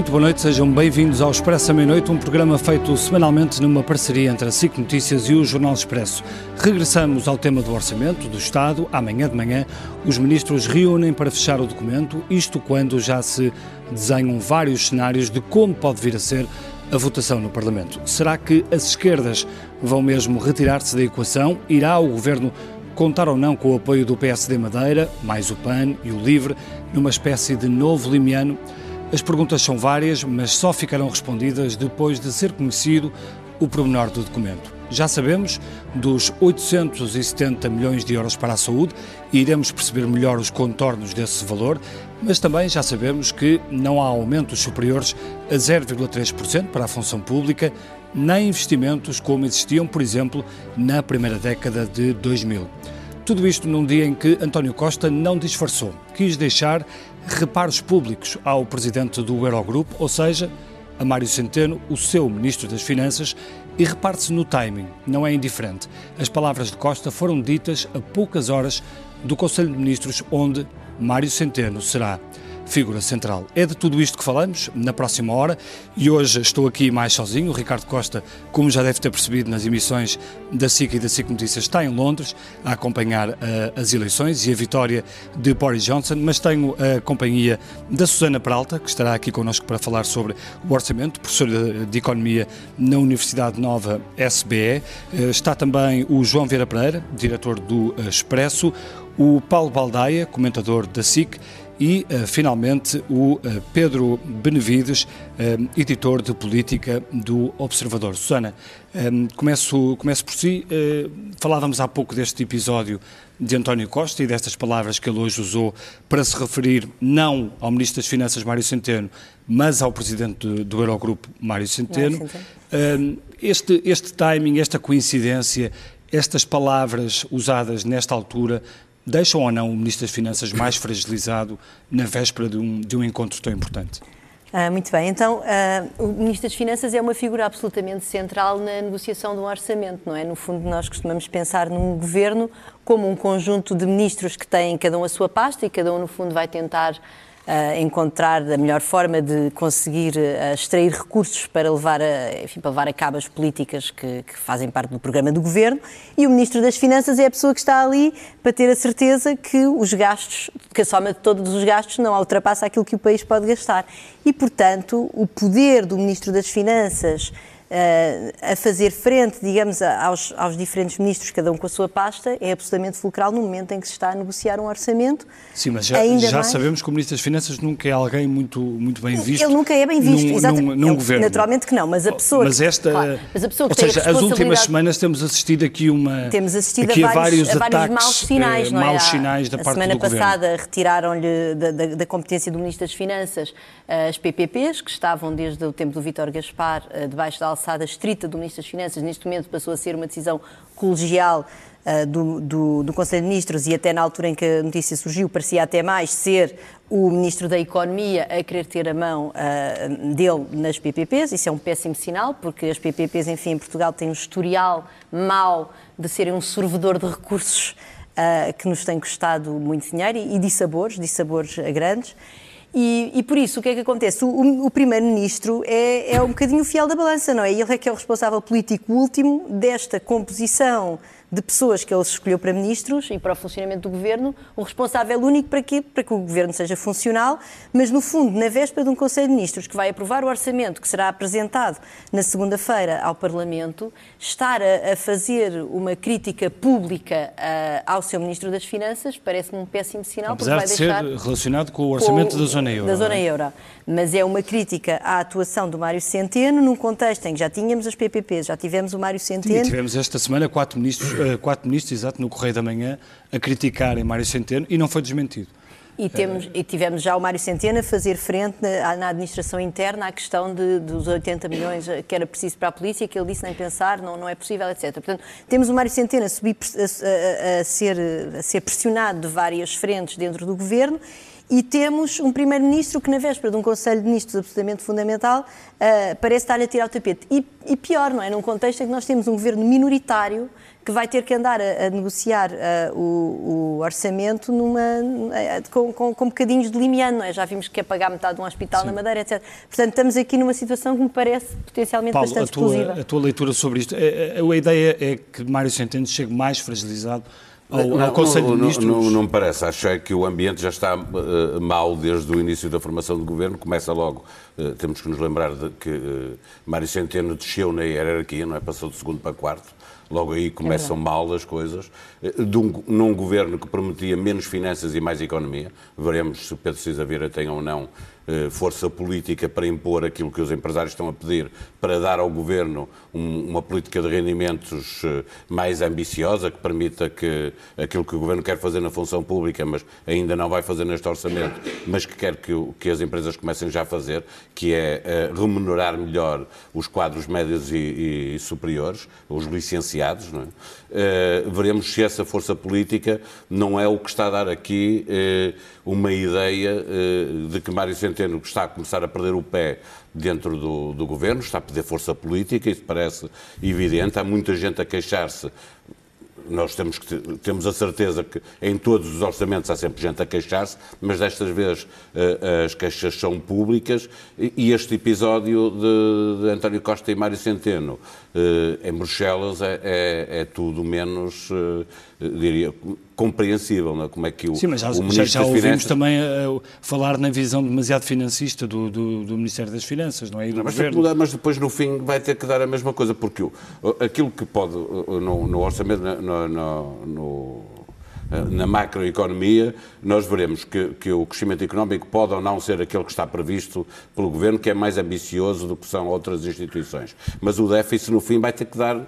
Muito boa noite, sejam bem-vindos ao Expresso à Meia-Noite, um programa feito semanalmente numa parceria entre a SIC Notícias e o Jornal Expresso. Regressamos ao tema do orçamento do Estado. Amanhã de manhã, os ministros reúnem para fechar o documento, isto quando já se desenham vários cenários de como pode vir a ser a votação no Parlamento. Será que as esquerdas vão mesmo retirar-se da equação? Irá o governo contar ou não com o apoio do PSD Madeira, mais o PAN e o LIVRE, numa espécie de novo limiano? As perguntas são várias, mas só ficarão respondidas depois de ser conhecido o pormenor do documento. Já sabemos dos 870 milhões de euros para a saúde iremos perceber melhor os contornos desse valor, mas também já sabemos que não há aumentos superiores a 0,3% para a função pública, nem investimentos como existiam, por exemplo, na primeira década de 2000. Tudo isto num dia em que António Costa não disfarçou, quis deixar reparos públicos ao presidente do Eurogrupo, ou seja, a Mário Centeno, o seu ministro das Finanças, e reparte-se no timing, não é indiferente. As palavras de Costa foram ditas a poucas horas do Conselho de Ministros, onde Mário Centeno será figura central. É de tudo isto que falamos na próxima hora e hoje estou aqui mais sozinho. O Ricardo Costa, como já deve ter percebido nas emissões da SIC e da SIC Notícias, está em Londres a acompanhar uh, as eleições e a vitória de Boris Johnson, mas tenho a companhia da Susana Peralta, que estará aqui connosco para falar sobre o orçamento, professora de Economia na Universidade Nova SBE. Uh, está também o João Vieira Pereira, diretor do Expresso, o Paulo Baldaia, comentador da SIC, e, uh, finalmente, o uh, Pedro Benevides, uh, editor de política do Observador. Susana, começo, começo por si. falávamos há pouco deste episódio de António Costa e destas palavras que ele hoje usou para se referir não ao Ministro das Finanças, Mário Centeno, mas ao Presidente do, do Eurogrupo, Mário Centeno. Mário Centeno. este, este timing, esta coincidência, estas palavras usadas nesta altura deixam ou não o Ministro das Finanças mais fragilizado na véspera de um, de um encontro tão importante? Ah, muito bem, então ah, o Ministro das Finanças é uma figura absolutamente central na negociação de um orçamento, não é? No fundo, nós costumamos pensar num governo como um conjunto de ministros que têm cada um a sua pasta e cada um, no fundo, vai tentar encontrar a melhor forma de conseguir uh, extrair recursos para levar, a, enfim, para levar a cabo as políticas que, que, fazem parte do programa do governo. E o Ministro das Finanças é a pessoa que está ali para ter a certeza que os gastos, que a soma de todos os gastos não ultrapassa aquilo que o país pode gastar. E, portanto, o poder do Ministro das Finanças a fazer frente, digamos, aos, aos, diferentes ministros, cada um com a sua pasta, é absolutamente fulcral no momento em que se está a negociar um orçamento. Sim, mas já, já mais... sabemos que o Ministro das Finanças nunca é alguém muito, muito bem visto. Ele nunca é bem visto, num, exatamente. Num, num governo. Naturalmente que não, mas a pessoa. Mas esta. Claro, mas a pessoa que ou seja, as últimas semanas temos assistido aqui uma. Temos assistido aqui a, vários, a vários, ataques, maus sinais, eh, não é? Maus sinais da a parte semana do passada retiraram-lhe da, da, da, competência do Ministro das Finanças eh, as PPPs, que estavam desde o tempo do Vítor Gaspar eh, debaixo da alçada estrita do Ministro das Finanças, neste momento passou a ser uma decisão colegial uh, do, do, do, Conselho de Ministros e até na altura em que a notícia surgiu parecia até mais ser o Ministro da Economia a querer ter a mão uh, dele nas PPPs. Isso é um péssimo sinal, porque as PPPs, enfim, em Portugal têm um historial mau de serem um sorvedor de recursos uh, que nos tem custado muito dinheiro e, e dissabores, dissabores grandes. E, e, por isso, o que é que acontece? O, o Primeiro-Ministro é, é um bocadinho fiel da balança, não é? Ele é que é o responsável político último desta composição de pessoas que ele escolheu para ministros e para o funcionamento do governo, o responsável único para quê? Para que o governo seja funcional, mas no fundo, na véspera de um Conselho de Ministros que vai aprovar o orçamento que será apresentado na segunda-feira ao Parlamento, estar a, a, fazer uma crítica pública uh, ao seu Ministro das Finanças parece-me um péssimo sinal. Apesar vai de deixar ser relacionado com o orçamento com, da zona euro. Da zona é? euro. Mas é uma crítica à atuação do Mário Centeno num contexto em que já tínhamos as PPPs, já tivemos o Mário Centeno. Sim, tivemos esta semana quatro ministros quatro ministros, exato, no Correio da Manhã, a criticarem Mário Centeno e não foi desmentido. E, temos, e tivemos já o Mário Centeno a fazer frente na, na, administração interna à questão de, dos 80 milhões que era preciso para a polícia, que ele disse nem pensar, não, não é possível, etc. Portanto, temos o Mário Centeno a, subir, a, a, a, ser, a ser pressionado de várias frentes dentro do governo e temos um Primeiro-Ministro que, na véspera de um Conselho de Ministros absolutamente fundamental, uh, parece estar a tirar o tapete. E, e, pior, não é? Num contexto em que nós temos um governo minoritário que vai ter que andar a, a negociar uh, o, o, orçamento numa, uh, com, com, com bocadinhos de limiano, não é? Já vimos que quer pagar metade de um hospital Sim. na Madeira, etc. Portanto, estamos aqui numa situação que me parece potencialmente Paulo, bastante a tua, explosiva. A tua leitura sobre isto, a, é, a, é, a ideia é que Mário Centeno chegue mais fragilizado ao, não, ao Conselho não, de Ministros? Não, não, me parece. Achei que o ambiente já está uh, mal desde o início da formação do governo. Começa logo, uh, temos que nos lembrar de que uh, Mário Centeno desceu na hierarquia, não é? Passou de segundo para quarto. Logo aí começam é mal as coisas. De um, num governo que prometia menos finanças e mais economia. Veremos se Pedro Cisa Vieira tem ou não força política para impor aquilo que os empresários estão a pedir, para dar ao governo um, uma política de rendimentos eh, mais ambiciosa, que permita que aquilo que o governo quer fazer na função pública, mas ainda não vai fazer neste orçamento, mas que quer que, que as empresas comecem já a fazer, que é uh, remunerar melhor os quadros médios e, e superiores, os licenciados. É? Uh, veremos se essa força política não é o que está a dar aqui uh, uma ideia de que Mário Centeno Centeno está a começar a perder o pé dentro do, do governo, está a perder força política, isso parece evidente. Há muita gente a queixar-se nós temos, que, temos a certeza que em todos os orçamentos há sempre gente a queixar-se, mas destas vezes uh, as queixas são públicas e, este episódio de, de, António Costa e Mário Centeno em Bruxelas é, é, é tudo menos, uh, diria, compreensível, é? como é que o, Sim, mas já, o Ministro já, já ouvimos Finanças... também falar na visão demasiado financista do, do, do, Ministério das Finanças, não é? Não, mas, mudar, mas, depois no fim vai ter que dar a mesma coisa, porque o, aquilo que pode, no, no orçamento, no, no, no eh, na macroeconomia, nós veremos que, que, o crescimento económico pode ou não ser aquele que está previsto pelo Governo, que é mais ambicioso do que são outras instituições. Mas o déficit, no fim, vai ter que dar uh,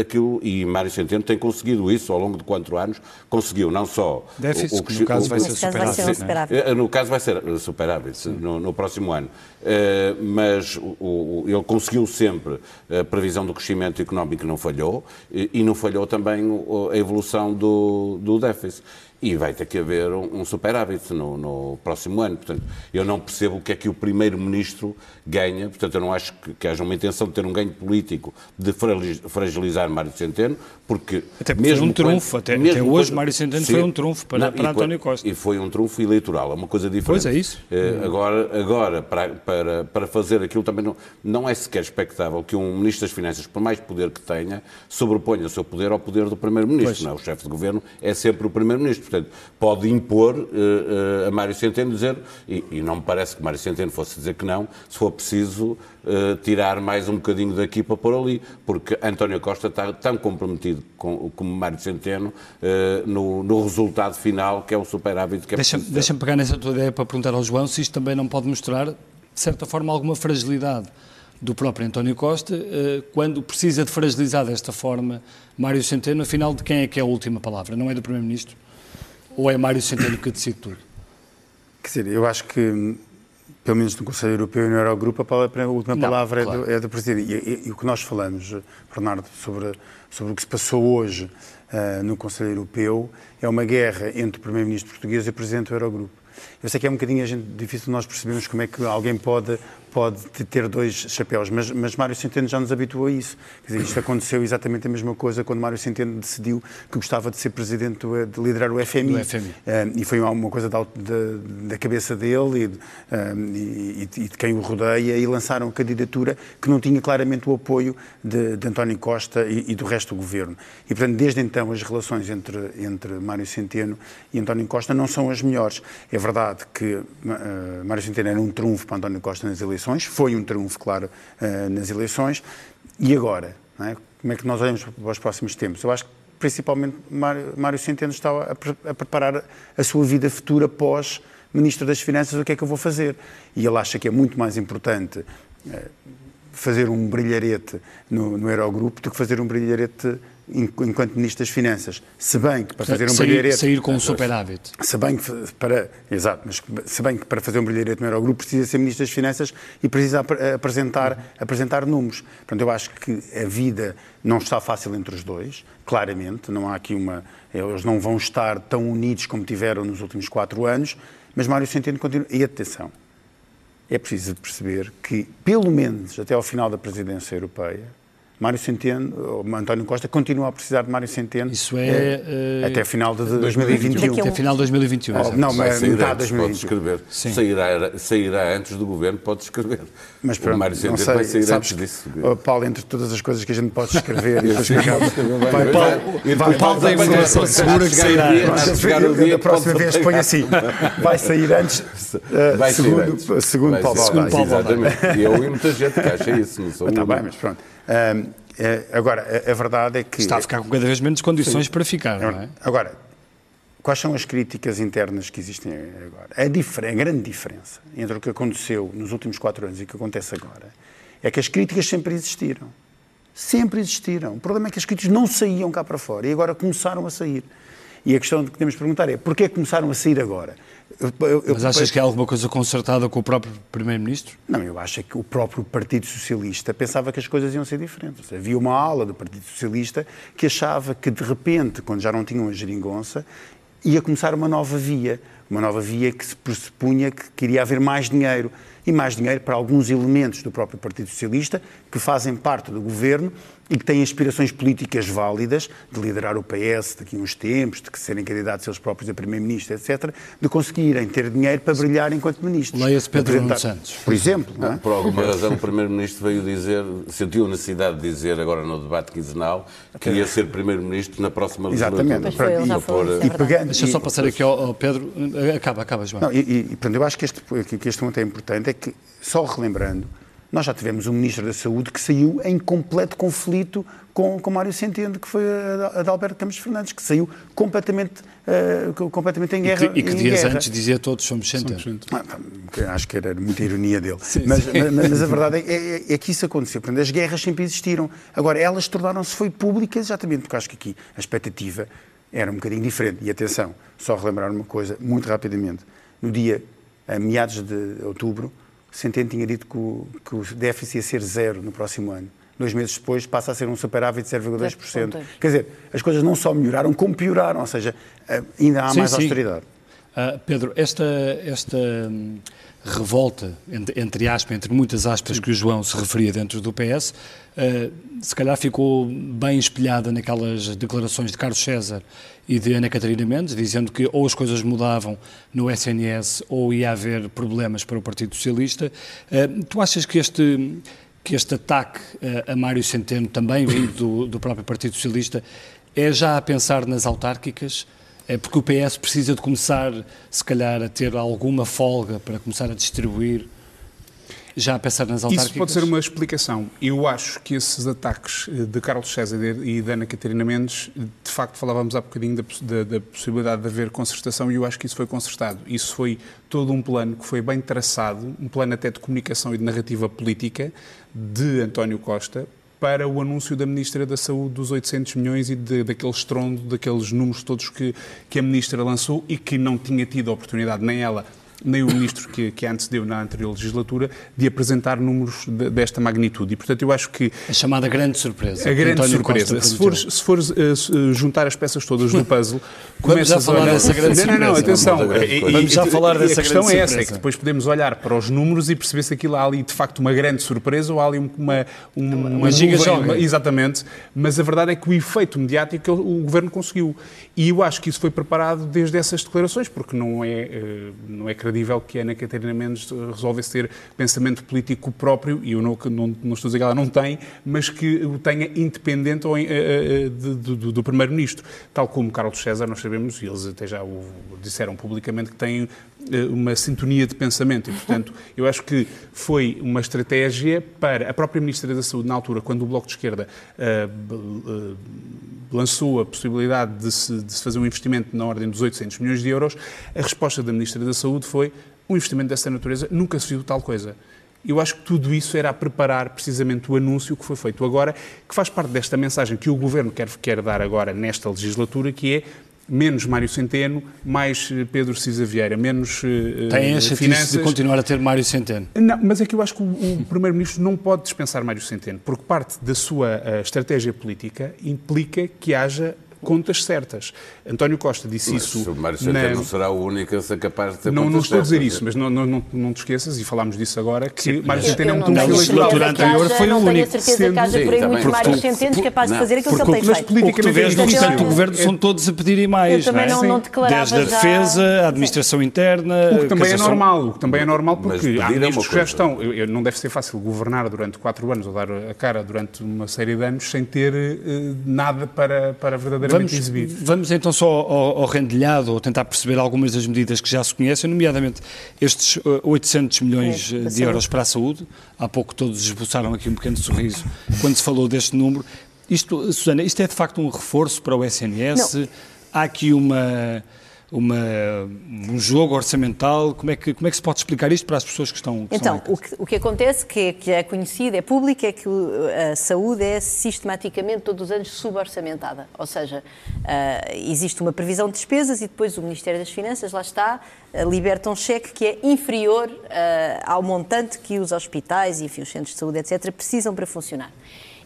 aquilo, e Mário Centeno tem conseguido isso ao longo de quatro anos, conseguiu não só... Déficit, o, o, no caso vai ser superávit. Eh, no caso vai ser superávit, no, no próximo ano. Uh, mas o, ele conseguiu sempre a previsão do crescimento económico não falhou, e, não falhou também a evolução do, do déficit e vai ter que haver um, um superávit no, no, próximo ano. Portanto, eu não percebo o que é que o Primeiro-Ministro ganha, portanto, eu não acho que, que, haja uma intenção de ter um ganho político de fragilizar Mário Centeno, porque... Até mesmo foi um trunfo, quando, até, até, hoje Mário Centeno sim, foi um trunfo para, não, para António Costa. E foi um trunfo eleitoral, é uma coisa diferente. Pois é isso. Uh, agora, agora para, para, para fazer aquilo também não, não é sequer expectável que um Ministro das Finanças, por mais poder que tenha, sobreponha o seu poder ao poder do Primeiro-Ministro. É? O chefe de Governo é sempre o Primeiro-Ministro. Portanto, pode impor uh, uh, a Mário Centeno dizer, e, e, não me parece que Mário Centeno fosse dizer que não, se for preciso uh, tirar mais um bocadinho daqui para pôr ali, porque António Costa está tão comprometido com, como Mário Centeno no, no, resultado final, que é o superávit que é Deixa-me deixa pegar nessa tua ideia para perguntar ao João se isto também não pode mostrar, de certa forma, alguma fragilidade do próprio António Costa, quando precisa de fragilizar desta forma Mário Centeno, afinal, de quem é que é a última palavra? Não é do Primeiro-Ministro? Ou é Mário Centeno que decide tudo? Quer dizer, eu acho que, pelo menos no Conselho Europeu e no Eurogrupo, a, última palavra é, do, é do Presidente. E, e, e, o que nós falamos, Bernardo, sobre, sobre o que se passou hoje uh, no Conselho Europeu, é uma guerra entre o Primeiro-Ministro português e o Presidente do Eurogrupo. Eu sei que é um bocadinho gente, difícil nós percebermos como é que alguém pode pode ter dois chapéus, mas, mas Mário Centeno já nos habituou a isso. Quer dizer, isto aconteceu exatamente a mesma coisa quando Mário Centeno decidiu que gostava de ser presidente, do, de liderar o FMI. FMI. Uh, e foi uma coisa da, da, da cabeça dele e, uh, e, e, de quem o rodeia e lançaram a candidatura que não tinha claramente o apoio de, de António Costa e, e, do resto do governo. E, portanto, desde então as relações entre, entre Mário Centeno e António Costa não são as melhores. É verdade que uh, Mário Centeno era um trunfo para António Costa nas eleições, eleições, foi um triunfo, claro, uh, nas eleições. E agora? É? Como é que nós olhamos para os próximos tempos? Eu acho que principalmente Mário, Mário Centeno estava a, pre a preparar a sua vida futura pós Ministro das Finanças, o que é que eu vou fazer? E ele acha que é muito mais importante uh, fazer um brilharete no, no Eurogrupo do que fazer um brilharete enquanto Ministro das Finanças, se bem que para fazer um sair, brilharete... Sair com um superávit. Se bem que para... Exato, mas se bem que para fazer um brilharete no Eurogrupo precisa ser Ministro das Finanças e precisa apresentar, apresentar números. Portanto, eu acho que a vida não está fácil entre os dois, claramente, não há aqui uma... Eles não vão estar tão unidos como tiveram nos últimos quatro anos, Mas Mário Centeno continua. E atenção, é preciso perceber que, pelo menos até ao final da presidência europeia, Mário Centeno, António Costa, continua a precisar de Mário Centeno. Isso é. é até final de 2021. Até final de 2021. Oh, não, mas metade antes, de pode 2021. escrever. Sim. Sairá, sairá antes do governo, pode escrever. Mas o pronto, Mário não Centeno sei, vai sair sabes, antes disso. oh, Paulo, entre todas as coisas que a gente pode escrever e depois pode escrever bem. Vai, Paulo, vai, Paulo tem informação segura que o sairá. o da que próxima pode vez põe assim, vai sair antes, Vai sair segundo, antes. segundo Vai Paulo sair Baldaia. Segundo Paulo Exatamente. E eu e muita gente que acha isso. Não sou Está bem, mas pronto. Ahm, eh, agora, a, a verdade é que... Está a ficar com cada vez menos condições para ficar, não é? Agora, quais são as críticas internas que existem agora? A, a grande diferença entre o que aconteceu nos últimos quatro anos e o que acontece agora é que as críticas sempre existiram. Sempre existiram. O problema é que as críticas não saíam cá para fora e agora começaram a sair. E a questão que temos de perguntar é porquê é começaram a sair agora? Eu- eu- Mas achas que há alguma coisa concertada com o próprio Primeiro-Ministro? Não, eu acho é que o próprio Partido Socialista pensava que as coisas iam ser diferentes. Havia uma ala do Partido Socialista que achava que, de repente, quando já não tinham a geringonça, ia começar uma nova via. Uma nova via que se pressupunha que queria haver mais dinheiro. E mais dinheiro para alguns elementos do próprio Partido Socialista que fazem parte do governo e que têm aspirações políticas válidas de liderar o PS daqui a uns tempos, de que serem candidatos eles próprios a Primeiro-Ministro, etc., de conseguirem ter dinheiro para brilhar enquanto ministros. Leia-se Pedro Nuno apresentar- Santos. Por exemplo, não é? Por alguma razão, o Primeiro-Ministro veio dizer, sentiu a necessidade de dizer agora no debate quinzenal, que ia ser Primeiro-Ministro na próxima legislatura. Exatamente. Já E- é e verdade. pegando, Deixa eu só e- passar aqui ao, ao Pedro. Acaba, acaba, João. Não, e, e, e, portanto, eu acho que este, que que este ponto é importante, é que, só relembrando, nós já tivemos um Ministro da Saúde que saiu em completo conflito com, com Mário Centeno, que foi a, a de Alberto Campos Fernandes, que saiu completamente, eh, completamente em E guerra. que, e que dias guerra. antes dizia todos somos centeno. Ah, Acho que era muita ironia dele. Sim, mas, sim. mas- mas a verdade é, é- é que isso aconteceu. Portanto, as guerras sempre existiram. Agora, elas tornaram-se foi públicas exatamente porque acho que aqui a expectativa era um bocadinho diferente. E atenção, só relembrar uma coisa, muito rapidamente. No dia, a meados de outubro, Centeno tinha dito que o, que o déficit ia ser zero no próximo ano. Dois meses depois passa a ser um superávit de 0,2%. 0,2%. Quer dizer, as coisas não só melhoraram, como pioraram. Ou seja, eh, ainda há Sim, mais sim. austeridade. Ah, Pedro, esta, esta hum, revolta, entre, entre aspas, entre muitas aspas, que o João se referia dentro do PS, ah, se calhar ficou bem espelhada naquelas declarações de Carlos César e de Ana Catarina Mendes, dizendo que ou as coisas mudavam no SNS ou ia haver problemas para o Partido Socialista. Ah, tu achas que este, que este ataque a Mário Centeno, também vindo do, do próprio Partido Socialista, é já a pensar nas autárquicas? É porque o PS precisa de começar, se calhar, a ter alguma folga para começar a distribuir, já a pensar nas autárquicas? Isso pode ser uma explicação. Eu acho que esses ataques eh, de Carlos César e de Ana Catarina Mendes, de facto, falávamos há bocadinho da, da- da possibilidade de haver concertação e eu acho que isso foi concertado. Isso foi todo um plano que foi bem traçado, um plano até de comunicação e de narrativa política de António Costa para o anúncio da Ministra da Saúde dos 800 milhões e de, daquele estrondo, daqueles números todos que, que a Ministra lançou e que não tinha tido a oportunidade, nem ela, nem o Ministro que, que a antecedeu na anterior legislatura, de apresentar números de- desta magnitude. E, portanto, eu acho que A chamada grande surpresa. a grande António surpresa, Costa se fores, se fores eh, juntar as peças todas do puzzle, Vamos já começas falar olhar- dessa grande não, não, não, surpresa. atenção. Vamos grande já falar dessa A questão grande é essa, é surpresa. que depois podemos olhar para os números e perceber se aquilo há ali de facto uma grande surpresa ou há ali uma, uma, uma giga uma- Exatamente, mas a verdade é que o efeito mediático o governo conseguiu. E eu acho que isso foi preparado desde essas declarações, porque não é, eh, não é credível que Ana Catarina Mendes eh, resolvesse ter pensamento político próprio, e eu não, não, não estou a dizer que ela não tem, mas que o tenha independente ou, eh, eh, de- do, do Primeiro-Ministro. Tal como Carlos César, nós sabemos, e eles até já o disseram publicamente, que têm uma sintonia de pensamento. E, portanto, eu acho que foi uma estratégia para a própria Ministra da Saúde, na altura, quando o Bloco de Esquerda eh, eh, lançou a possibilidade de se, de se fazer um investimento na ordem dos 800 milhões de euros, a resposta da Ministra da Saúde foi um investimento dessa natureza, nunca se viu tal coisa. Eu acho que tudo isso era a preparar precisamente o anúncio que foi feito agora, que faz parte desta mensagem que o Governo quer, quer dar agora nesta legislatura, que é menos Mário Centeno, mais eh, Pedro Cisa Vieira, menos eh, Tem eh, a chatice finanças. de continuar a ter Mário Centeno. Não, mas é que eu acho que o, o Primeiro-Ministro não pode dispensar Mário Centeno, porque parte da sua estratégia política implica que haja contas certas. António Costa disse Mas isso. o Mário Centeno na... não será o único a ser capaz de ter Não, não estou a dizer isso, mas não, não, não, não te esqueças, e falámos disso agora, que Mário Eu- Centeno é um legislatura que anterior foi o Não tenho a único. certeza que haja Sim, por aí tá muitos Mário Centenos capazes de fazer aquilo que ele tem mas feito. O que tu vês no restante do governo são todos a pedirem mais. Eu também não, é? declarava Desde a defesa, a administração interna. O que também é normal, o que também é normal Mas porque há é ministros que já estão. não deve ser fácil governar durante quatro anos ou dar a cara durante uma série de anos sem ter eh, nada para, para Vamos, vamos então só ao, ao rendilhado, ou tentar perceber algumas das medidas que já se conhecem, nomeadamente estes eh, 800 milhões É, eh, de euros para a saúde. Há pouco todos esboçaram aqui um pequeno sorriso quando se falou deste número. Isto, Susana, isto é de facto um reforço para o SNS? Há aqui uma, uma, um jogo orçamental? Como é, que, como é que se pode explicar isto para as pessoas que estão que Então, o que, o que acontece, que é, que é conhecido, é público, é que a saúde é sistematicamente, todos os anos, suborçamentada. Ou seja, ah, existe uma previsão de despesas e depois o Ministério das Finanças, lá está, ah, liberta um cheque que é inferior ah, ao montante que os hospitais e enfim, os centros de saúde, etc., precisam para funcionar.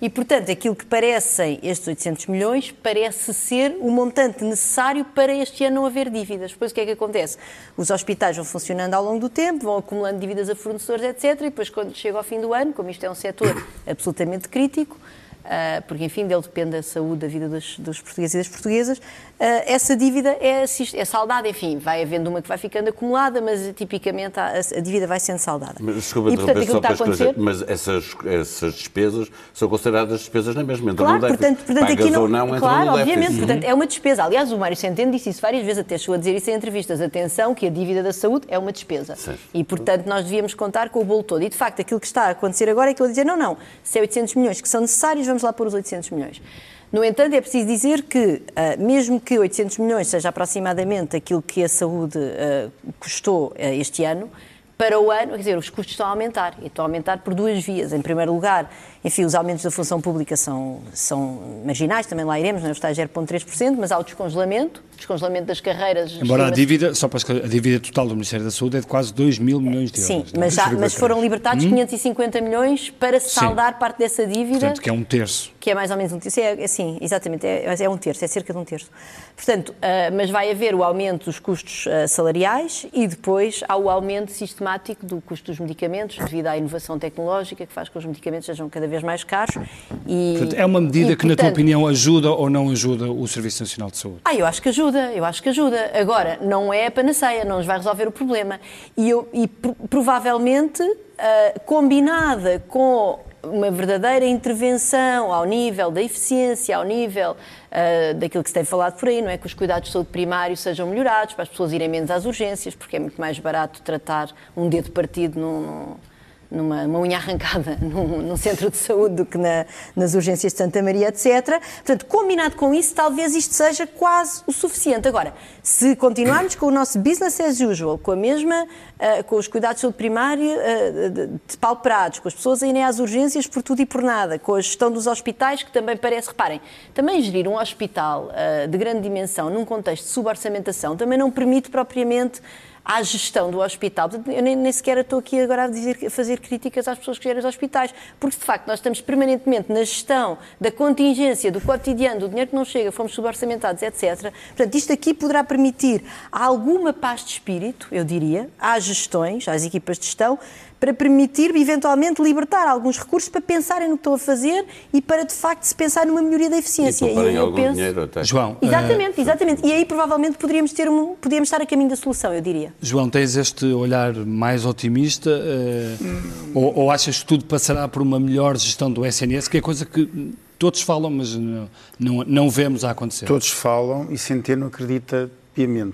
E, portanto, aquilo que parecem estes 800 milhões parece ser o montante necessário para este ano não haver dívidas. Depois o que é que acontece? Os hospitais vão funcionando ao longo do tempo, vão acumulando dívidas a fornecedores, etc. E depois, quando chega ao fim do ano, como isto é um setor absolutamente crítico, porque, enfim, dele depende a saúde, a vida dos, dos portugueses e das portuguesas, ah, essa dívida é, é saldada. Enfim, vai havendo uma que vai ficando acumulada, mas tipicamente a, a dívida vai sendo saldada. Mas, desculpa, e, portanto, só para acontecer... mas essas, essas despesas são consideradas despesas na mesma, então Claro, deve. portanto, portanto aqui não. ou não, claro, no obviamente, portanto, é uma despesa. Aliás, o Mário Centeno disse isso várias vezes, até chegou a dizer isso em entrevistas. Atenção, que a dívida da saúde é uma despesa. Certo. E, portanto, nós devíamos contar com o bolo todo. E, de facto, aquilo que está a acontecer agora é que eu vou dizer: não, não, se é 800 milhões que são necessários, vamos lá pôr os 800 milhões. No entanto, é preciso dizer que, ah, mesmo que 800 milhões seja aproximadamente aquilo que a saúde ah, custou ah, este ano, para o ano, quer dizer, os custos estão a aumentar. E estão a aumentar por duas vias. Em primeiro lugar, enfim, os aumentos da função pública são, são marginais, também lá iremos, não é? está a 0,3%, mas há o descongelamento, descongelamento das carreiras. Embora a dívida, só para a dívida total do Ministério da Saúde é de quase 2 mil milhões de euros. Sim, é? mas, já- mas foram libertados 550 milhões para saldar parte dessa dívida. Portanto, que é um terço. que é mais ou menos um terço. É, é, sim, exatamente, é, é um terço, é cerca de um terço. Portanto, ah, mas vai haver o aumento dos custos ah, salariais e depois há o aumento sistemático do custo dos medicamentos, devido à inovação tecnológica que faz com que os medicamentos sejam cada vez mais caros. E, Portanto, é uma medida e, que, na tua portanto, opinião, ajuda ou não ajuda o Serviço Nacional de Saúde? ah, eu acho que ajuda, eu acho que ajuda. Agora, não é a panaceia, não nos vai resolver o problema. E, eu, e pro- provavelmente, ah, combinada com uma verdadeira intervenção ao nível da eficiência, ao nível ah, daquilo que se tem falado por aí, não é? Que os cuidados de saúde primário sejam melhorados, para as pessoas irem menos às urgências, porque é muito mais barato tratar um dedo partido num numa uma unha arrancada num, num centro de saúde do que na- nas urgências de Santa Maria, etc. Portanto, combinado com isso, talvez isto seja quase o suficiente. Agora, se continuarmos com o nosso business as usual, com a mesma, ah, com os cuidados de saúde primária ah, de- depauperados, com as pessoas a irem às urgências por tudo e por nada, com a gestão dos hospitais, que também parece, reparem, também gerir um hospital ah, de grande dimensão num contexto de suborçamentação também não permite propriamente à gestão do hospital. Eu nem, nem sequer estou aqui agora a, dizer, a fazer críticas às pessoas que gerem os hospitais, porque de facto nós estamos permanentemente na gestão da contingência, do cotidiano, do dinheiro que não chega, fomos suborçamentados, etc. Portanto, isto aqui poderá permitir alguma paz de espírito, eu diria, às gestões, às equipas de gestão, para permitir, eventualmente, libertar alguns recursos para pensarem no que estão a fazer e para, de facto, se pensar numa melhoria da eficiência. E pouparem eu algum penso- dinheiro até. João, eh, Exatamente, exatamente. E aí provavelmente poderíamos, ter um, podíamos estar a caminho da solução, eu diria. João, tens este olhar mais otimista eh, ou, ou achas que tudo passará por uma melhor gestão do SNS, que é coisa que todos falam, mas não, não, não vemos a acontecer? Todos falam e Centeno acredita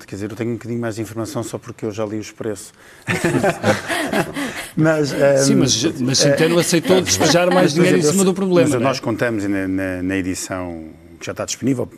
Quer dizer, eu tenho um bocadinho mais de informação só porque eu já li o expresso. mas, Sim, ehm, mas, mas Centeno aceitou despejar mais dinheiro em cima do problema. Mas é? nós contamos na, na- na edição que já está disponível,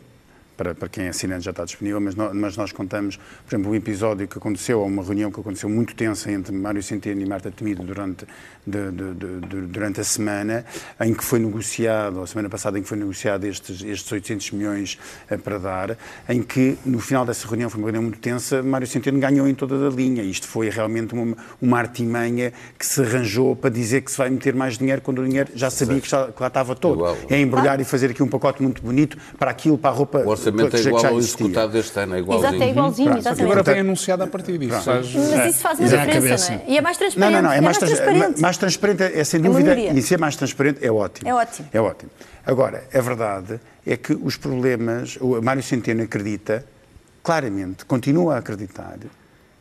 para, para quem é assinante já está disponível, mas, nó- mas nós contamos, por exemplo, um episódio que aconteceu, ou uma reunião que aconteceu muito tensa entre Mário Centeno e Marta Temido durante, de- de- de- durante a semana, em que foi negociado, ou a semana passada, em que foi negociado estes, estes 800 milhões eh, para dar, em que no final dessa reunião, foi uma reunião muito tensa, Mário Centeno ganhou em toda a linha. Isto foi realmente uma, uma artimanha que se arranjou para dizer que se vai meter mais dinheiro quando o dinheiro já sabia que, já, que lá estava todo. É embrulhar e fazer aqui um pacote muito bonito para aquilo, para a roupa. Orçamento é igual ao executado deste ano, é igualzinho. Exato, é igualzinho, exatamente. Agora tem anunciado a partir disso. faz- Mas isso faz uma diferença, não é? E é mais Não, transparente. não, não, é mais, trans- transparente. mais transparente, é sem uma dúvida, e ser mais transparente é ótimo. É ótimo. É ótimo. Agora, a verdade é que os problemas, o Mário Centeno acredita, claramente, continua a acreditar,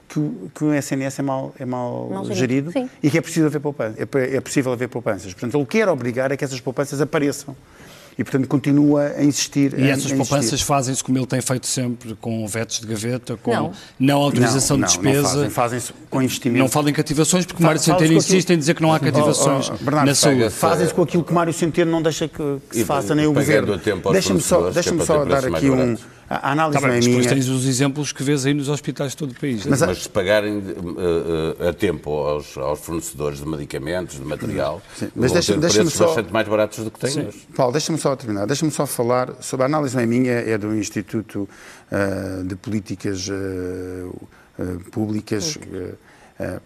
que o, que o SNS é mal, é mal, Mal gerido, gerido, e que é possível haver poupanças. É, é possível haver poupanças. Portanto, ele quer obrigar a que essas poupanças apareçam. E, portanto, continua a insistir. E a- essas a poupanças fazem-se como ele tem feito sempre, com vetos de gaveta, com Não. não, autorização não, de não, não despesa. fazem, fazem-se com investimento. Não falam em cativações, porque Fa- Mário Centeno com aquilo- insiste em dizer que não há cativações Oh, oh, Bernardo, na saúde. pega-se- Fazem-se com aquilo que Mário Centeno não deixa que, que se E faça, nem o governo. Deixa-me só, fornecedores, deixa é só dar aqui um. A análise Tá bem, não é mas depois minha. tens os exemplos que vês aí nos hospitais de todo o país. Mas é? Mas se pagarem eh, eh, a tempo aos, aos fornecedores de medicamentos, de material, Sim, mas deixa- preços só- bastante mais baratos do que têm hoje. Paulo, deixa-me só terminar. Deixa-me só falar sobre a análise não é minha, é do Instituto ah, de Políticas Públicas. ah,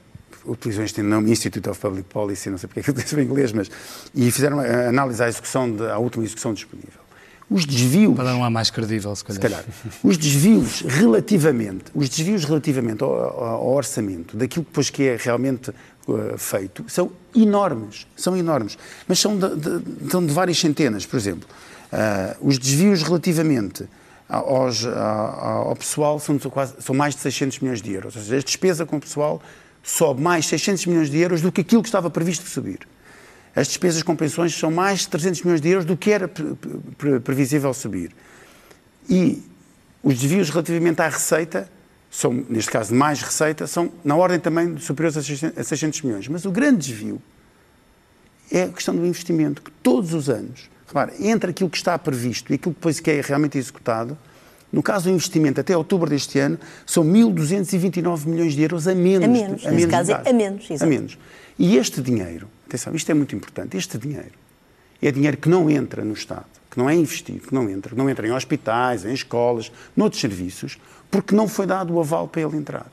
utilizam este nome Institute of Public Policy, não sei porque é que eu disse em inglês, mas. E fizeram a análise à execução, de, à última execução disponível. Os desvios. Para um ar mais credível, se calhar. Se calhar. Os desvios relativamente, os desvios relativamente ao, ao- orçamento, daquilo que depois que é realmente uh, feito, são enormes, são enormes, mas são de, de- são de várias centenas, por exemplo. Uh, os desvios relativamente aos, ao, ao pessoal são, quase, são mais de 600 milhões de euros, ou seja, a despesa com o pessoal sobe mais 600 milhões de euros do que aquilo que estava previsto subir. As despesas com pensões são mais de 300 milhões de euros do que era pre- pre- previsível subir. E os desvios relativamente à receita, são, neste caso, mais receita, são na ordem também superiores a 600 a 600 milhões. Mas o grande desvio é a questão do investimento, que todos os anos, repara, entre aquilo que está previsto e aquilo que depois que é realmente executado, no caso do investimento até outubro deste ano, são 1.229 milhões de euros a menos. A menos. Nesse caso de é a menos, A exato. menos. E este dinheiro, atenção, isto é muito importante, este dinheiro é dinheiro que não entra no Estado, que não é investido, que não entra, que não entra em hospitais, em escolas, noutros serviços, porque não foi dado o aval para ele entrar.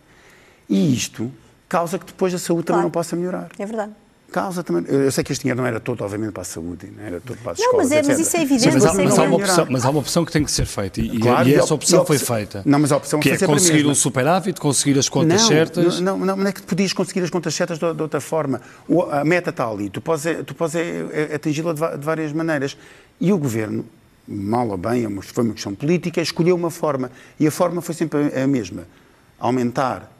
E isto causa que depois a saúde também Claro. não possa melhorar. É verdade. Causa também. Eu sei que este dinheiro não era todo, obviamente, para a saúde, não era todo para as Não, escolas. mas é- mas isso é evidente, Mas há, isso é mas há uma evidente. opção, mas há uma opção que tem que ser feita e, Claro, e e essa op- opção e foi feita. Não, mas a opção que foi é sempre conseguir um superávit, conseguir as contas não, certas. Não, não, não é que podias conseguir as contas certas de, de outra forma. O- a meta está ali, tu podes, é- tu podes é- é atingi-la de, de várias maneiras. E o governo, mal ou bem, foi uma questão política, escolheu uma forma. E a forma foi sempre a mesma: aumentar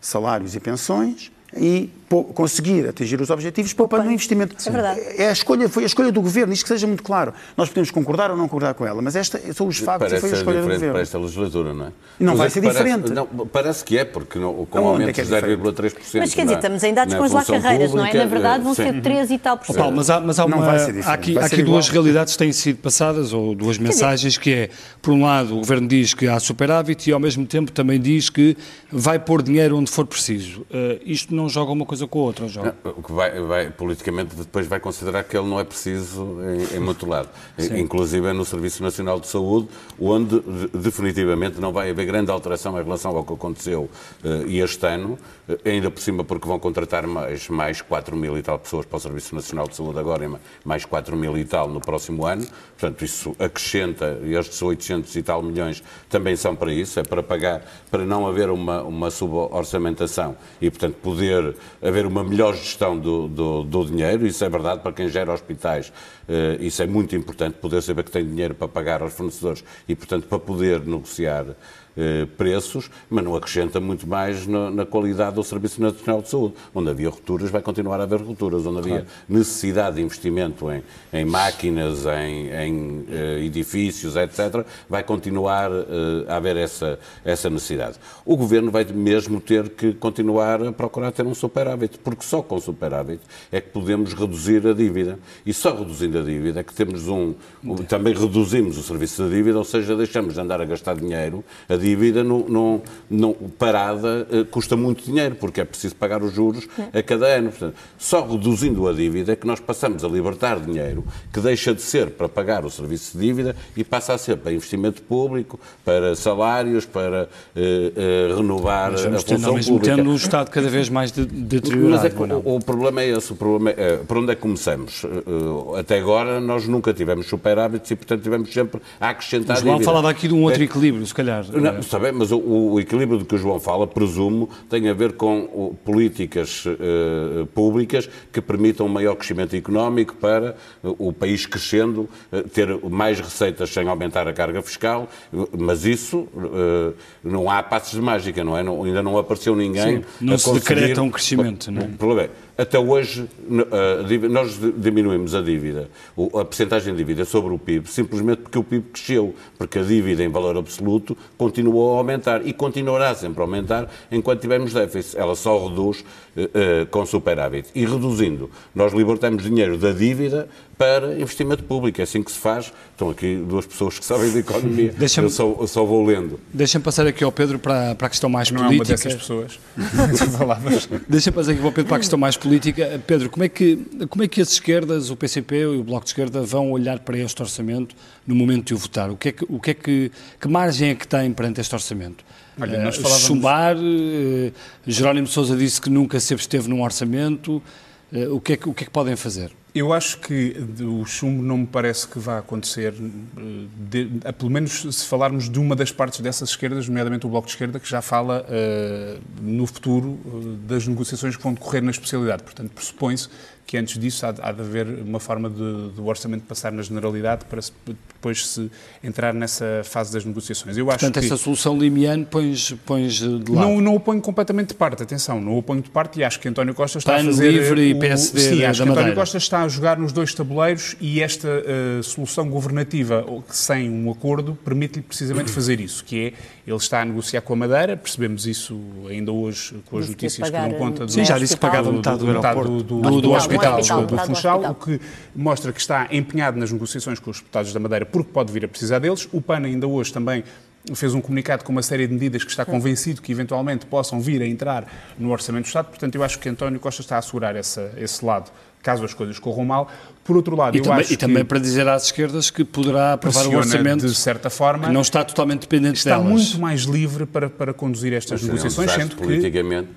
salários e pensões e conseguir atingir os objetivos poupando no investimento. É verdade. É a escolha, foi a escolha do governo, isto que seja muito claro. Nós podemos concordar ou não concordar com ela, mas esta são os factos e Parece foi a escolha do diferente governo. para esta legislatura, não é? Não Mas vai é ser parece- diferente. Não, parece que é, porque não, com Aonde é aumento é de diferente? 0,3%. Mas quer não dizer, é? estamos em dados com as lá carreiras, não é? pública, Na verdade vão sim. ser 3 e tal por cento. Paulo, mas há, mas há, Não uma- vai ser diferente, há aqui, vai há ser aqui duas igual. realidades que têm sido passadas, ou duas mensagens, que é, por um lado, o Governo diz que há superávit e, ao mesmo tempo, também diz que vai pôr dinheiro onde for preciso. Eh, isto não joga uma coisa com a outra, joga? O que vai, vai- politicamente depois vai considerar que ele não é preciso em, em muito lado. Inclusive é no Serviço Nacional de Saúde, onde de- definitivamente não vai haver grande alteração em relação ao que aconteceu eh, este ano, eh, ainda por cima porque vão contratar mais, mais 4 mil e tal pessoas para o Serviço Nacional de Saúde agora e mais 4 mil e tal no próximo ano. Portanto, isso acrescenta, e estes 800 e tal milhões também são para isso, é para pagar, para não haver uma, uma suborçamentação e, portanto, poder haver uma melhor gestão do, do, do dinheiro. Isso é verdade para quem gera hospitais. eh, isso é muito importante, poder saber que tem dinheiro para pagar aos fornecedores e, portanto, para poder negociar eh, preços, mas não acrescenta muito mais na, na qualidade do Serviço Nacional de Saúde. Onde havia rupturas, vai continuar a haver rupturas. Onde havia necessidade de investimento em, em máquinas, em, em, eh, edifícios, etc., vai continuar eh, a haver essa, essa necessidade. O Governo vai mesmo ter que continuar a procurar ter um superávit, porque só com superávit é que podemos reduzir a dívida. E só reduzindo a dívida é que temos um. um- também reduzimos o serviço da dívida, ou seja, deixamos de andar a gastar dinheiro, a dívida no, no, no, parada uh, custa muito dinheiro, porque é preciso pagar os juros a cada ano. Portanto, só reduzindo a dívida é que nós passamos a libertar dinheiro que deixa de ser para pagar o serviço de dívida e passa a ser para investimento público, para salários, para uh, renovar Mas a função mesmo pública. tendo um Estado cada vez mais de, deteriorado. Mas é que, o, o, problema é esse. O problema é, por onde é que começamos? até agora nós nunca tivemos superávites e, portanto, tivemos sempre a acrescentar o João dívida. falava aqui de um outro é, equilíbrio, se calhar. Não, está bem, mas o, o, equilíbrio do que o João fala, presumo, tem a ver com políticas uh, públicas que permitam um maior crescimento económico para uh, o país crescendo, uh, ter mais receitas sem aumentar a carga fiscal, mas isso não há passos de mágica, não é? Não, ainda não apareceu ninguém. Sim, não se decreta um crescimento, não é? problema até hoje, nós diminuímos a dívida, a percentagem de dívida sobre o PIB, simplesmente porque o PIB cresceu, porque a dívida em valor absoluto continuou a aumentar e continuará sempre a aumentar enquanto tivermos déficit. Ela só reduz uh, com superávit. E reduzindo, nós libertamos dinheiro da dívida para investimento público. É assim que se faz. Estão aqui duas pessoas que sabem de economia. eu, só, eu só vou lendo. Deixa-me passar aqui ao Pedro para, para a questão mais Não política. Não é uma dessas pessoas. Deixa-me passar aqui ao Pedro para a questão mais política. Pedro, como é, que, como é que as esquerdas, o PCP e o Bloco de Esquerda, vão olhar para este orçamento no momento de o votar? O que é que, o que, é que, que margem é que tem perante este orçamento? Olha, nós falávamos... Chumbar, uh, Jerónimo Sousa disse que nunca se absteve num orçamento. Uh, o, que é que, o que é que podem fazer? Eu acho que o chumbo não me parece que vá acontecer, eh, de, de, pelo menos se falarmos de uma das partes dessas esquerdas, nomeadamente o Bloco de Esquerda, que já fala uh, no futuro uh, das negociações que vão decorrer na especialidade. Portanto, pressupõe-se que antes disso há, há de haver uma forma de, do orçamento passar na generalidade para se, depois se entrar nessa fase das negociações. Eu Portanto, essa solução limiane pões, pões de lado? Não, não o ponho completamente de parte, atenção, não o ponho de parte e acho que António Costa está Pano a fazer... livre e PSD Sim, acho que António Costa está a jogar nos dois tabuleiros e esta uh, solução governativa sem um acordo permite-lhe precisamente fazer isso, que é, ele está a negociar com a Madeira, percebemos isso ainda hoje com as notícias que dão conta do... Sim, já disse que pagava metade do, do, do, do, do hospital, hospital, do, do Funchal, o que mostra que está empenhado nas negociações com os deputados da Madeira porque pode vir a precisar deles. O PAN ainda hoje também fez um comunicado com uma série de medidas que está convencido que eventualmente possam vir a entrar no Orçamento do Estado. Portanto, eu acho que António Costa está a assegurar essa, esse lado caso as coisas corram mal. Por outro lado, e eu também, acho e também para dizer às esquerdas que poderá aprovar o orçamento de certa forma que não está totalmente dependente está delas. muito mais livre para, para conduzir estas Mas negociações, sendo que politicamente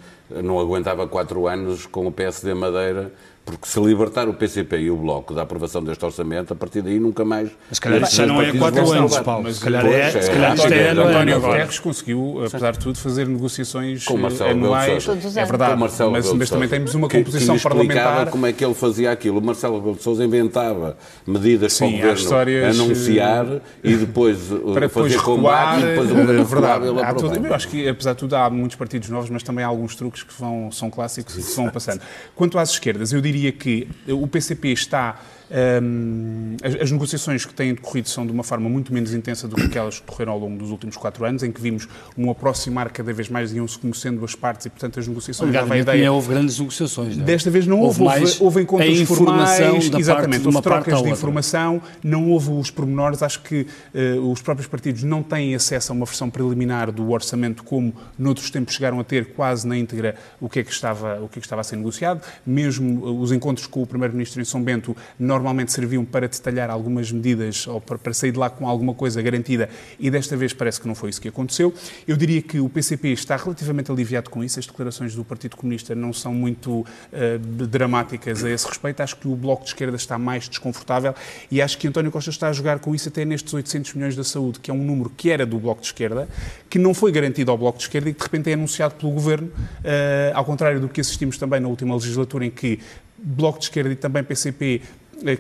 não aguentava quatro anos com o PSD Madeira porque se libertar o PCP e o Bloco da aprovação deste orçamento, a partir daí nunca mais... Mas se calhar já não é quatro anos, Paulo. Mas, se calhar é, é, se calhar isto é António Guterres conseguiu, apesar de tudo, fazer negociações com anuais. É verdade, mas, mas também temos uma composição que, que parlamentar... como é que ele fazia aquilo. O Marcelo Rebelo de Sousa inventava medidas Sim, para o governo anunciar e depois para fazer depois combate e depois o governo verdade, há tudo, Eu acho que, apesar de tudo, há muitos partidos novos, mas também há alguns truques que vão, são clássicos e que vão passando. Quanto às esquerdas, eu diria diria que o PCP está um, as, as, negociações que têm decorrido são de uma forma muito menos intensa do que aquelas que decorreram ao longo dos últimos quatro anos, em que vimos um aproximar cada vez mais, iam-se conhecendo as partes e, portanto, as negociações... Obrigado, ideia... houve grandes negociações. Não? É? Desta vez não houve, houve, houve, houve encontros formais, da exatamente, houve trocas de informação, não houve os pormenores, acho que uh, os próprios partidos não têm acesso a uma versão preliminar do orçamento como noutros tempos chegaram a ter quase na íntegra o que é que estava, o que é que estava a ser negociado, mesmo uh, os encontros com o Primeiro-Ministro em São Bento normalmente serviam para detalhar algumas medidas ou para, sair de lá com alguma coisa garantida e desta vez parece que não foi isso que aconteceu. Eu diria que o PCP está relativamente aliviado com isso. As declarações do Partido Comunista não são muito uh, dramáticas a esse respeito. Acho que o Bloco de Esquerda está mais desconfortável e acho que António Costa está a jogar com isso até nestes 800 milhões da saúde, que é um número que era do Bloco de Esquerda, que não foi garantido ao Bloco de Esquerda e que de repente é anunciado pelo Governo, uh, ao contrário do que assistimos também na última legislatura, em que Bloco de Esquerda e também PCP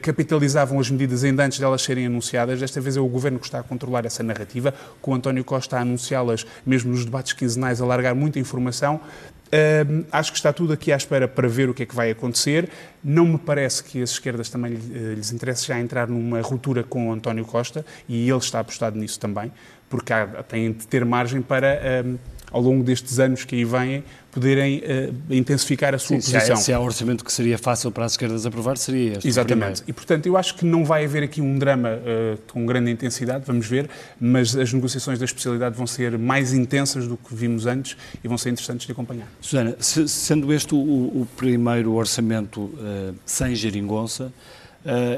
capitalizavam as medidas ainda antes delas serem anunciadas. Desta vez é o Governo que está a controlar essa narrativa, com António Costa a anunciá-las mesmo nos debates quinzenais, a largar muita informação. Uh, acho que está tudo aqui à espera para ver o que é que vai acontecer. Não me parece que as esquerdas também uh, lhes interesse já entrar numa ruptura com António Costa e ele está apostado nisso também, porque há, têm de ter margem para, ao longo destes anos que aí vêm, poderem uh, intensificar a sua Sim, posição. Se há, se há orçamento que seria fácil para as esquerdas aprovar, seria este. Exatamente. E, portanto, eu acho que não vai haver aqui um drama uh, com grande intensidade, vamos ver, mas as negociações da especialidade vão ser mais intensas do que vimos antes e vão ser interessantes de acompanhar. Susana, se, sendo este o, o primeiro orçamento uh, sem geringonça,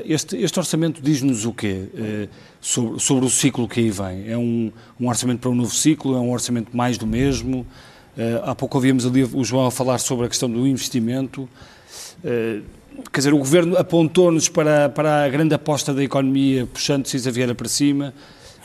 este, este, orçamento diz-nos o quê sobre, sobre, o ciclo que aí vem? É um, um orçamento para um novo ciclo? É um orçamento mais do mesmo? Uh, há pouco ouvimos ali o João a falar sobre a questão do investimento. Uh, quer dizer, o Governo apontou-nos para, para a grande aposta da economia, puxando Cisa Vieira para cima.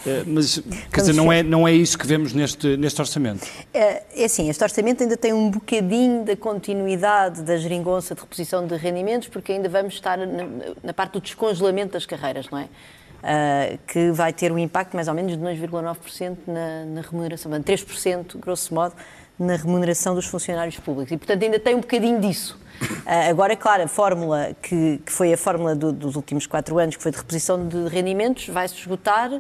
Uh, mas, quer dizer, não é, não é isso que vemos neste, neste orçamento? É, é assim, este orçamento ainda tem um bocadinho da continuidade da geringonça de reposição de rendimentos, porque ainda vamos estar na, na parte do descongelamento das carreiras, não é? Uh, que vai ter um impacto mais ou menos de 2,9% na, na remuneração, 3%, grosso modo, na remuneração dos funcionários públicos. E, portanto, ainda tem um bocadinho disso. Uh, agora, é claro, a fórmula que, que foi a fórmula do, dos últimos quatro anos, que foi de reposição de rendimentos, vai-se esgotar,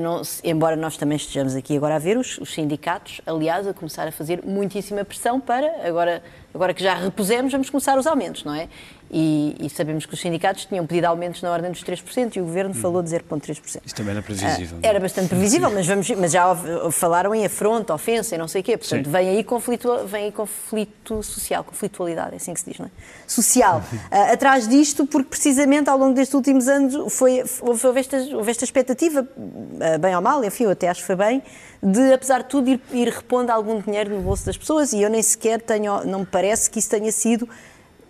não, embora nós também estejamos aqui agora a ver os, os, sindicatos, aliás, a começar a fazer muitíssima pressão para, agora, agora que já repusemos, vamos começar os aumentos, não é? E, e, sabemos que os sindicatos tinham pedido aumentos na ordem dos 3% e o Governo falou de 0,3%. Isso também era previsível. Uh, era bastante previsível, mas, vamos, mas já falaram em afronta, ofensa e não sei o quê. Portanto, vem aí, conflito, vem aí conflito social, conflitualidade, é assim que se diz, não é? Social. Uh, atrás disto, porque precisamente ao longo destes últimos anos foi, houve, houve, esta, houve esta expectativa, uh, bem ou mal, enfim, eu até acho que foi bem, de, apesar de tudo, ir, ir repondo algum dinheiro no bolso das pessoas e eu nem sequer tenho, não me parece que isso tenha sido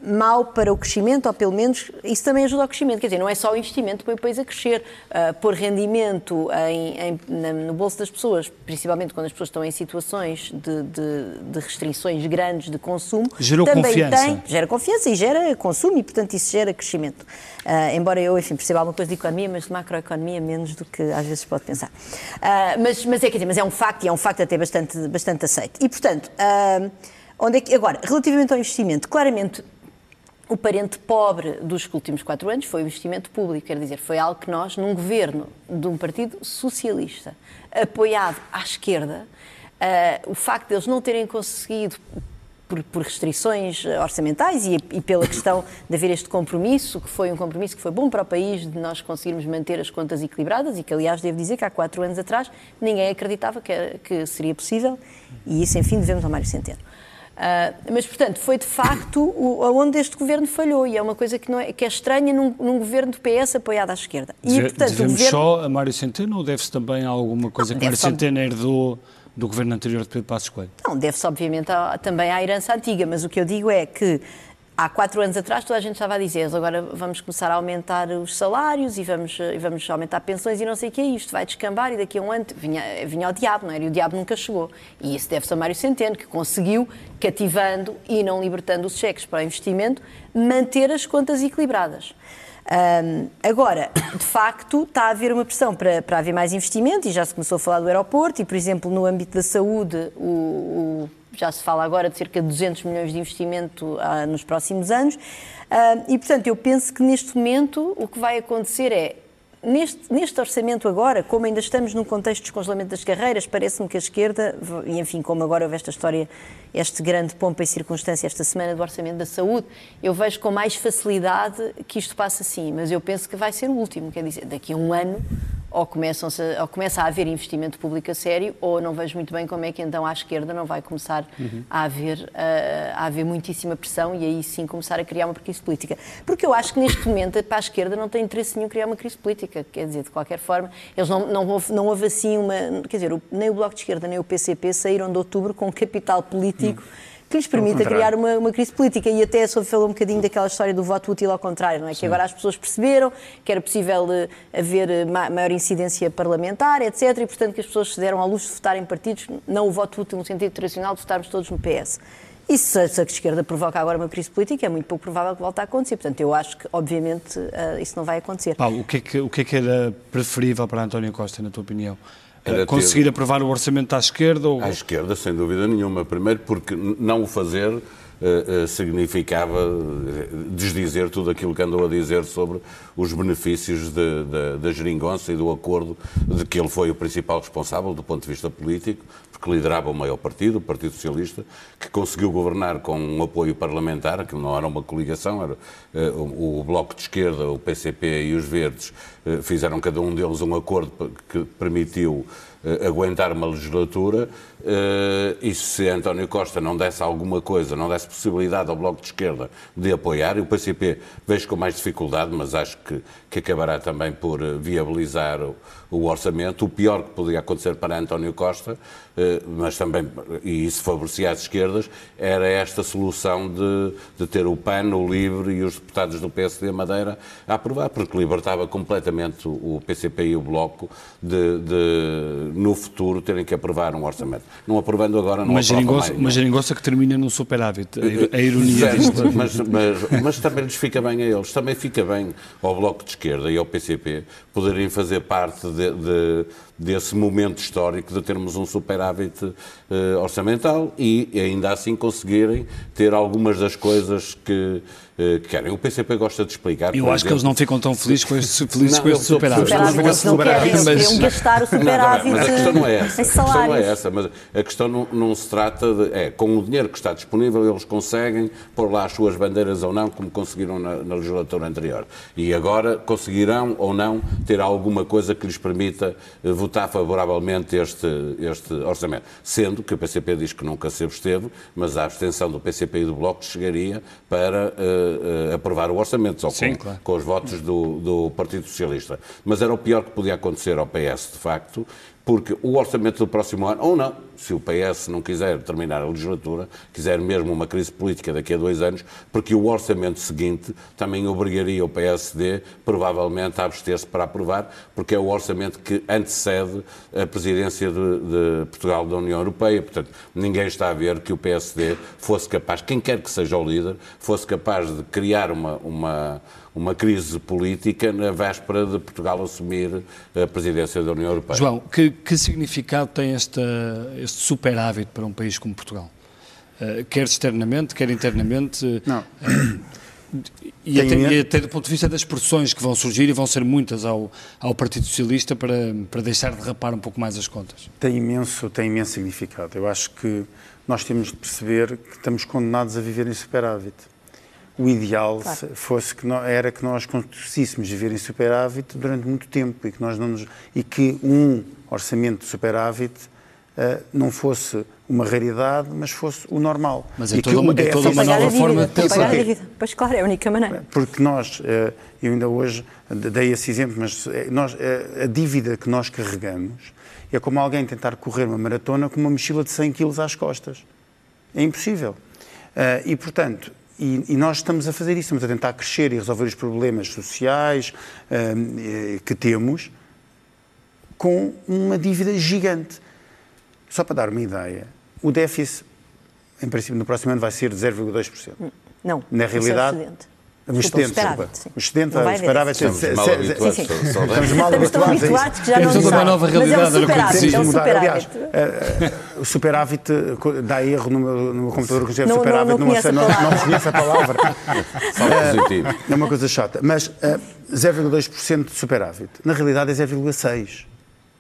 mal para o crescimento, ou pelo menos isso também ajuda ao crescimento. Quer dizer, não é só o investimento para o país a crescer. Uh, pôr rendimento em, em, na, no bolso das pessoas, principalmente quando as pessoas estão em situações de, de, de restrições grandes de consumo, Gerou confiança. tem, gera confiança e gera consumo e, portanto, isso gera crescimento. Uh, embora eu, enfim, perceba alguma coisa de economia, mas de macroeconomia menos do que às vezes pode pensar. Uh, mas, mas, é, quer dizer, mas é um facto e é um facto até bastante, bastante aceito. E, portanto, onde é que, agora, relativamente ao investimento, claramente o parente pobre dos últimos quatro anos foi o investimento público, quer dizer, foi algo que nós, num governo de um partido socialista, apoiado à esquerda, uh, o facto de eles não terem conseguido, por, por restrições orçamentais e, e, pela questão de haver este compromisso, que foi um compromisso que foi bom para o país, de nós conseguirmos manter as contas equilibradas e que, aliás, devo dizer que há quatro anos atrás ninguém acreditava que, que seria possível e isso, enfim, devemos ao Mário Centeno. Uh, mas, portanto, foi de facto o, onde este governo falhou e é uma coisa que, não é, que é estranha num, num governo do PS apoiado à esquerda. E, portanto, Devemos governo... só a Mário Centeno ou deve-se também a alguma coisa não, que Mário só... Centeno herdou do governo anterior de Pedro Passos Coelho? Não, deve-se obviamente a, também à herança antiga, mas o que eu digo é que há quatro anos atrás toda a gente estava a dizer agora vamos começar a aumentar os salários e vamos, e vamos aumentar pensões e não sei o que é isto, vai descambar e daqui a um ano vinha, vinha o diabo, não era? E o diabo nunca chegou. E isso deve-se a Mário Centeno, que conseguiu, cativando e não libertando os cheques para o investimento, manter as contas equilibradas. Um, agora, de facto, está a haver uma pressão para, para haver mais investimento e já se começou a falar do aeroporto e, por exemplo, no âmbito da saúde, o, o já se fala agora de cerca de 200 milhões de investimento ah, nos próximos anos. E, portanto, eu penso que neste momento o que vai acontecer é Neste, neste, orçamento agora, como ainda estamos num contexto de descongelamento das carreiras, parece-me que a esquerda, e enfim, como agora houve esta história, este grande pompa e circunstância esta semana do orçamento da saúde, eu vejo com mais facilidade que isto passa assim, mas eu penso que vai ser o último, quer dizer, daqui a um ano ou, começam ou começa a haver investimento público a sério, ou não vejo muito bem como é que então à esquerda não vai começar uhum. a, haver, a, a, haver muitíssima pressão e aí sim começar a criar uma crise política. Porque eu acho que neste momento para a esquerda não tem interesse nenhum criar uma crise política, quer dizer, de qualquer forma, eles não, não, houve, não houve assim uma. Quer dizer, nem o Bloco de Esquerda nem o PCP saíram de outubro com capital político. Uhum que lhes permita criar uma, uma, crise política. E até só falou um bocadinho daquela história do voto útil ao contrário, não é? Sim. Que agora as pessoas perceberam que era possível uh, haver uh, maior incidência parlamentar, etc. E, portanto, que as pessoas se deram à luz de votar em partidos, não o voto útil no sentido tradicional de votarmos todos no PS. E se, a esquerda provoca agora uma crise política, é muito pouco provável que volte a acontecer. Portanto, eu acho que, obviamente, uh, isso não vai acontecer. Paulo, o que, é que, o que é que era preferível para António Costa, na tua opinião? Era conseguir ter- aprovar o orçamento à esquerda? Ou... À esquerda, sem dúvida nenhuma. Primeiro porque não o fazer eh, eh, significava eh, desdizer tudo aquilo que andou a dizer sobre os benefícios de- de- da geringonça e do acordo de que ele foi o principal responsável do ponto de vista político, porque liderava o maior partido, o Partido Socialista, que conseguiu governar com um apoio parlamentar, aquilo não era uma coligação, era eh, o, o Bloco de Esquerda, o PCP e os Verdes eh, fizeram cada um deles um acordo que permitiu eh, aguentar uma legislatura eh, e se António Costa não desse alguma coisa, não desse possibilidade ao Bloco de Esquerda de apoiar, e o PCP vejo com mais dificuldade, mas acho que, que acabará também por eh, viabilizar o, o orçamento, o pior que podia acontecer para António Costa, eh, mas também, e isso favorecia as esquerdas, era esta solução de, de ter o PAN, o LIVRE e os deputados do PSD Madeira a aprovar, porque libertava completamente o o PCP e o Bloco de, de, no futuro, terem que aprovar um orçamento. Não aprovando agora, não Uma aprova geringonça, mais. uma geringonça que termina num superávit. A ir- A ironia Certo, disto. mas, mas, mas também lhes fica bem a eles, também fica bem ao Bloco de Esquerda e ao PCP poderem fazer parte de- de- desse momento histórico de termos um superávit eh, orçamental e ainda assim conseguirem ter algumas das coisas que, que querem. O PCP gosta de explicar. Eu acho que eles exemplo- não ficam tão felizes com este, felizes Não, com este superávit. Superávit, Eles não querem, eles mas- queriam gastar o Não, superávit bem, mas a questão não é essa. em A questão não é essa, mas a questão não, não se trata de. É, com o dinheiro que está disponível, eles conseguem pôr lá as suas bandeiras ou não, como conseguiram na, na legislatura anterior. E agora conseguirão ou não ter alguma coisa que lhes permita eh, votar favoravelmente este, este orçamento. Sendo que o PCP diz que nunca se absteve, mas a abstenção do PCP e do Bloco chegaria para eh, eh, aprovar o orçamento, só Sim, com, claro. com os votos do, do Partido Socialista. Mas era o pior que podia acontecer ao PS, de facto, porque o orçamento do próximo ano, ou não, se o PS não quiser terminar a legislatura, quiser mesmo uma crise política daqui a dois anos, porque o orçamento seguinte também obrigaria o PSD, provavelmente, a abster-se para aprovar, porque é o orçamento que antecede a presidência de, de Portugal da União Europeia. Portanto, ninguém está a ver que o PSD fosse capaz, quem quer que seja o líder, fosse capaz de criar uma, uma, uma crise política na véspera de Portugal assumir a presidência da União Europeia. João, que, que significado tem esta, este superávit para um país como Portugal? Eh, quer externamente, quer internamente? Não. E até, e até do ponto de vista das pressões que vão surgir, e vão ser muitas ao, ao Partido Socialista, para, para deixar de rapar um pouco mais as contas. Tem imenso, tem imenso significado. Eu acho que nós temos de perceber que estamos condenados a viver em superávit. O ideal Claro. se- fosse que nó- era que nós conseguíssemos viver em superávit durante muito tempo e que nós não nos, e que um orçamento de superávit eh, não fosse uma raridade, mas fosse o normal. Mas é E que toda uma- é toda uma nova forma de para pensar. pagar a dívida. Pois claro, é a única maneira. Porque nós, eh, eu ainda hoje dei esse exemplo, mas eh, nós, eh, a dívida que nós carregamos é como alguém tentar correr uma maratona com uma mochila de 100 quilos às costas. É impossível. E, portanto, e, e nós estamos a fazer isso, estamos a tentar crescer e resolver os problemas sociais que temos com uma dívida gigante. Só para dar uma ideia, o déficit, em princípio, no próximo ano vai ser de 0,2%. Não. Na é o realidade, excedente. O Desculpa, excedente, desculpa. O excedente, é déficit. Estamos mal habituados. Sim, sim. só- só Estamos mal habituados que já Temos não toda uma nova Mas é um realidade, superávit, é um Temos superávit. eh, eh, o superávit eh, dá erro no meu, no meu computador, que escreve não- superávit, não não, conhece a não, palavra. não reconhece a palavra. Saldo positivo. É uma coisa chata. Mas eh, 0,2% de superávit. Na realidade é 0,6%.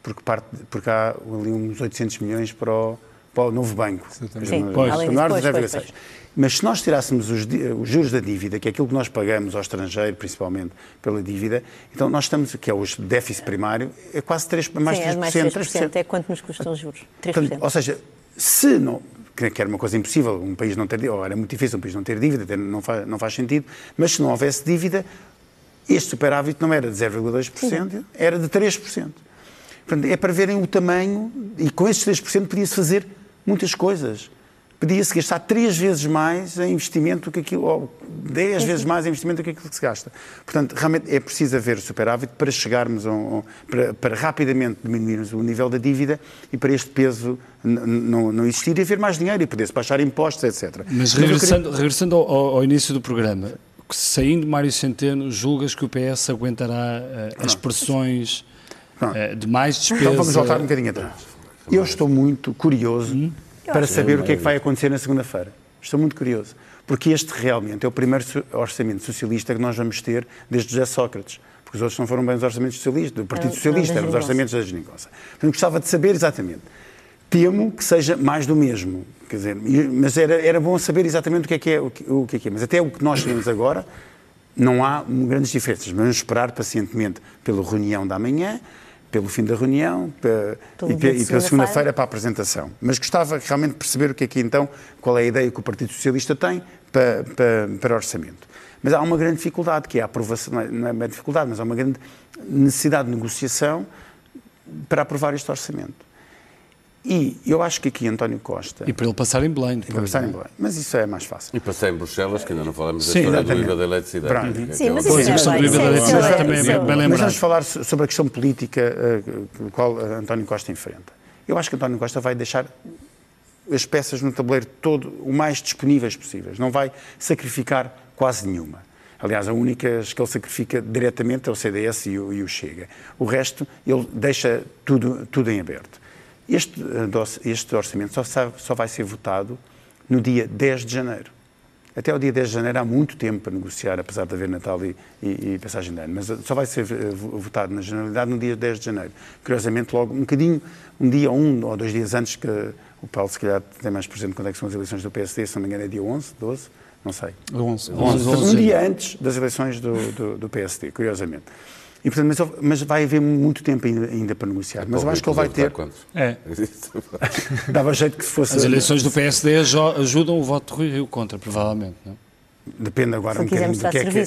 Porque, parte, porque há ali uns 800 milhões para o, para o novo banco. Sim, Pois. além disso, Menor de pois, pois, 0,6. pois. Mas se nós tirássemos os, os juros da dívida, que é aquilo que nós pagamos ao estrangeiro, principalmente pela dívida, então nós estamos, que é o déficit primário, é quase 3, mais Sim, 3%. é mais 3%. É quanto nos custam os juros. 3%. Portanto, ou seja, se não, que que era uma coisa impossível, um país não ter dívida, ou era muito difícil um país não ter dívida, até não faz, não faz sentido, mas se não houvesse dívida, este superávit não era de 0,2%, era de 3%. Portanto, é para verem o tamanho, e com estes 3% podia-se fazer muitas coisas. Podia-se gastar três vezes mais em investimento do que aquilo, ou 10 vezes mais em investimento do que aquilo que se gasta. Portanto, realmente é preciso haver superávit para chegarmos, a um- para, para rapidamente diminuirmos o nível da dívida e para este peso não, não existir e haver mais dinheiro e poder-se baixar impostos, etc. Mas eu queria- regressando, regressando ao, ao- início do programa, saindo Mário Centeno, julgas que o PS aguentará eh, as pressões uh, de mais despesa. Então vamos voltar um bocadinho atrás. Eu estou muito curioso hum? para saber o que é que vai acontecer na segunda-feira. Estou muito curioso. Porque este realmente é o primeiro orçamento socialista que nós vamos ter desde José Sócrates. Porque os outros não foram bem os orçamentos socialistas, do Partido Socialista, eram os orçamentos da Geringonça. Portanto, gostava de saber exatamente. Temo que seja mais do mesmo. Quer dizer, mas era, era bom saber exatamente o que é que é. O que, o que é, que é. Mas até o que nós temos agora, não há grandes diferenças. Vamos esperar pacientemente pela reunião da manhã, pelo fim da reunião e, e, pela segunda-feira para a apresentação. Mas gostava realmente de perceber o que é que então, qual é a ideia que o Partido Socialista tem para, para, para orçamento. Mas há uma grande dificuldade, que é a aprovação, não é uma dificuldade, mas há uma grande necessidade de negociação para aprovar este orçamento. E eu acho que aqui António Costa. E para ele passar em Belém. Para passar em Belém. Mas isso é mais fácil. E passar em Bruxelas, que ainda não falamos da história do IVA da eletricidade. Sim, Sim mas isso é, questão do IVA da eletricidade também é bem lembrado. Mas vamos falar sobre a questão política uh, qual António Costa enfrenta. Eu acho que António Costa vai deixar as peças no tabuleiro todo o mais disponíveis possíveis. Não vai sacrificar quase nenhuma. Aliás, a única que ele sacrifica diretamente é o CDS e o, e o Chega. O resto, ele deixa tudo, tudo em aberto. Este, eh, este orçamento só, sabe, só vai ser votado no dia 10 de janeiro. Até o dia 10 de janeiro há muito tempo para negociar, apesar de haver Natal e, e, e passagem de ano, mas só vai ser eh, votado na Generalidade no dia 10 de janeiro. Curiosamente, logo um bocadinho, um dia, um ou dois dias antes, que o Paulo se calhar tem mais presente quando é que são as eleições do PSD, se não me engano é dia 11, 12, não sei. 11. 11. 11. Um dia antes das eleições do, do, do PSD, curiosamente. E, portanto, mas, mas, vai haver muito tempo ainda, ainda para negociar. Mas eu acho que ele vai ter. É. Dava jeito que se fosse. As eleições do PSD ajudam o voto de Rui Rio contra, provavelmente, não? Depende agora um bocadinho do que é que.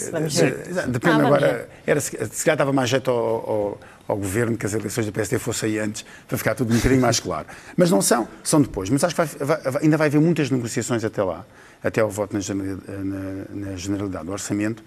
Depende ah, agora. Era, se calhar dava mais jeito ao, ao, ao, governo que as eleições do PSD fossem antes, para ficar tudo um bocadinho mais claro. Mas não são, são depois. Mas acho que vai, vai, ainda vai haver muitas negociações até lá, até ao voto na, na, na generalidade do orçamento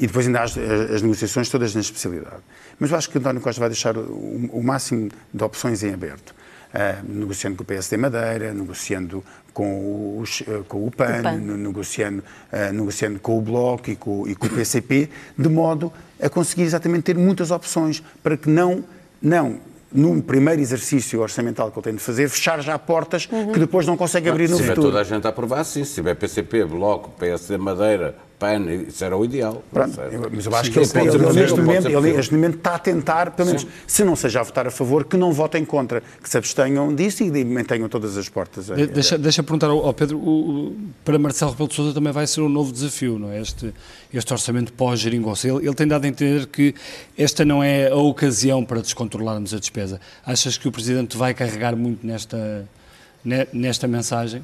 e depois ainda há as, as, negociações todas na especialidade. Mas eu acho que António Costa vai deixar o, o máximo de opções em aberto. Uh, negociando com o PSD Madeira, negociando com, os, uh, com o PAN, o PAN. Negociando, uh, negociando com o Bloco e com, e com o PCP, de modo a conseguir exatamente ter muitas opções para que não, não num primeiro exercício orçamental que ele tem de fazer, fechar já portas uhum. que depois não consegue abrir no se futuro. Se toda a gente a aprovar, sim. Se tiver PCP, Bloco, PSD Madeira, PAN, isso era o ideal. Pronto, mas eu acho sim, que ele, ele, ele, neste, momento, ele, neste momento está a tentar, pelo menos, sim. se não seja a votar a favor, que não votem contra, que se abstenham disso e mantenham todas as portas. De, deixa, deixa perguntar ao, ao Pedro, o, o, para Marcelo Rebelo de Sousa também vai ser um novo desafio, não é? Este, este orçamento pós-geringonça. Ele, ele tem dado a entender que esta não é a ocasião para descontrolarmos a despesa. Achas que o Presidente vai carregar muito nesta, nesta mensagem?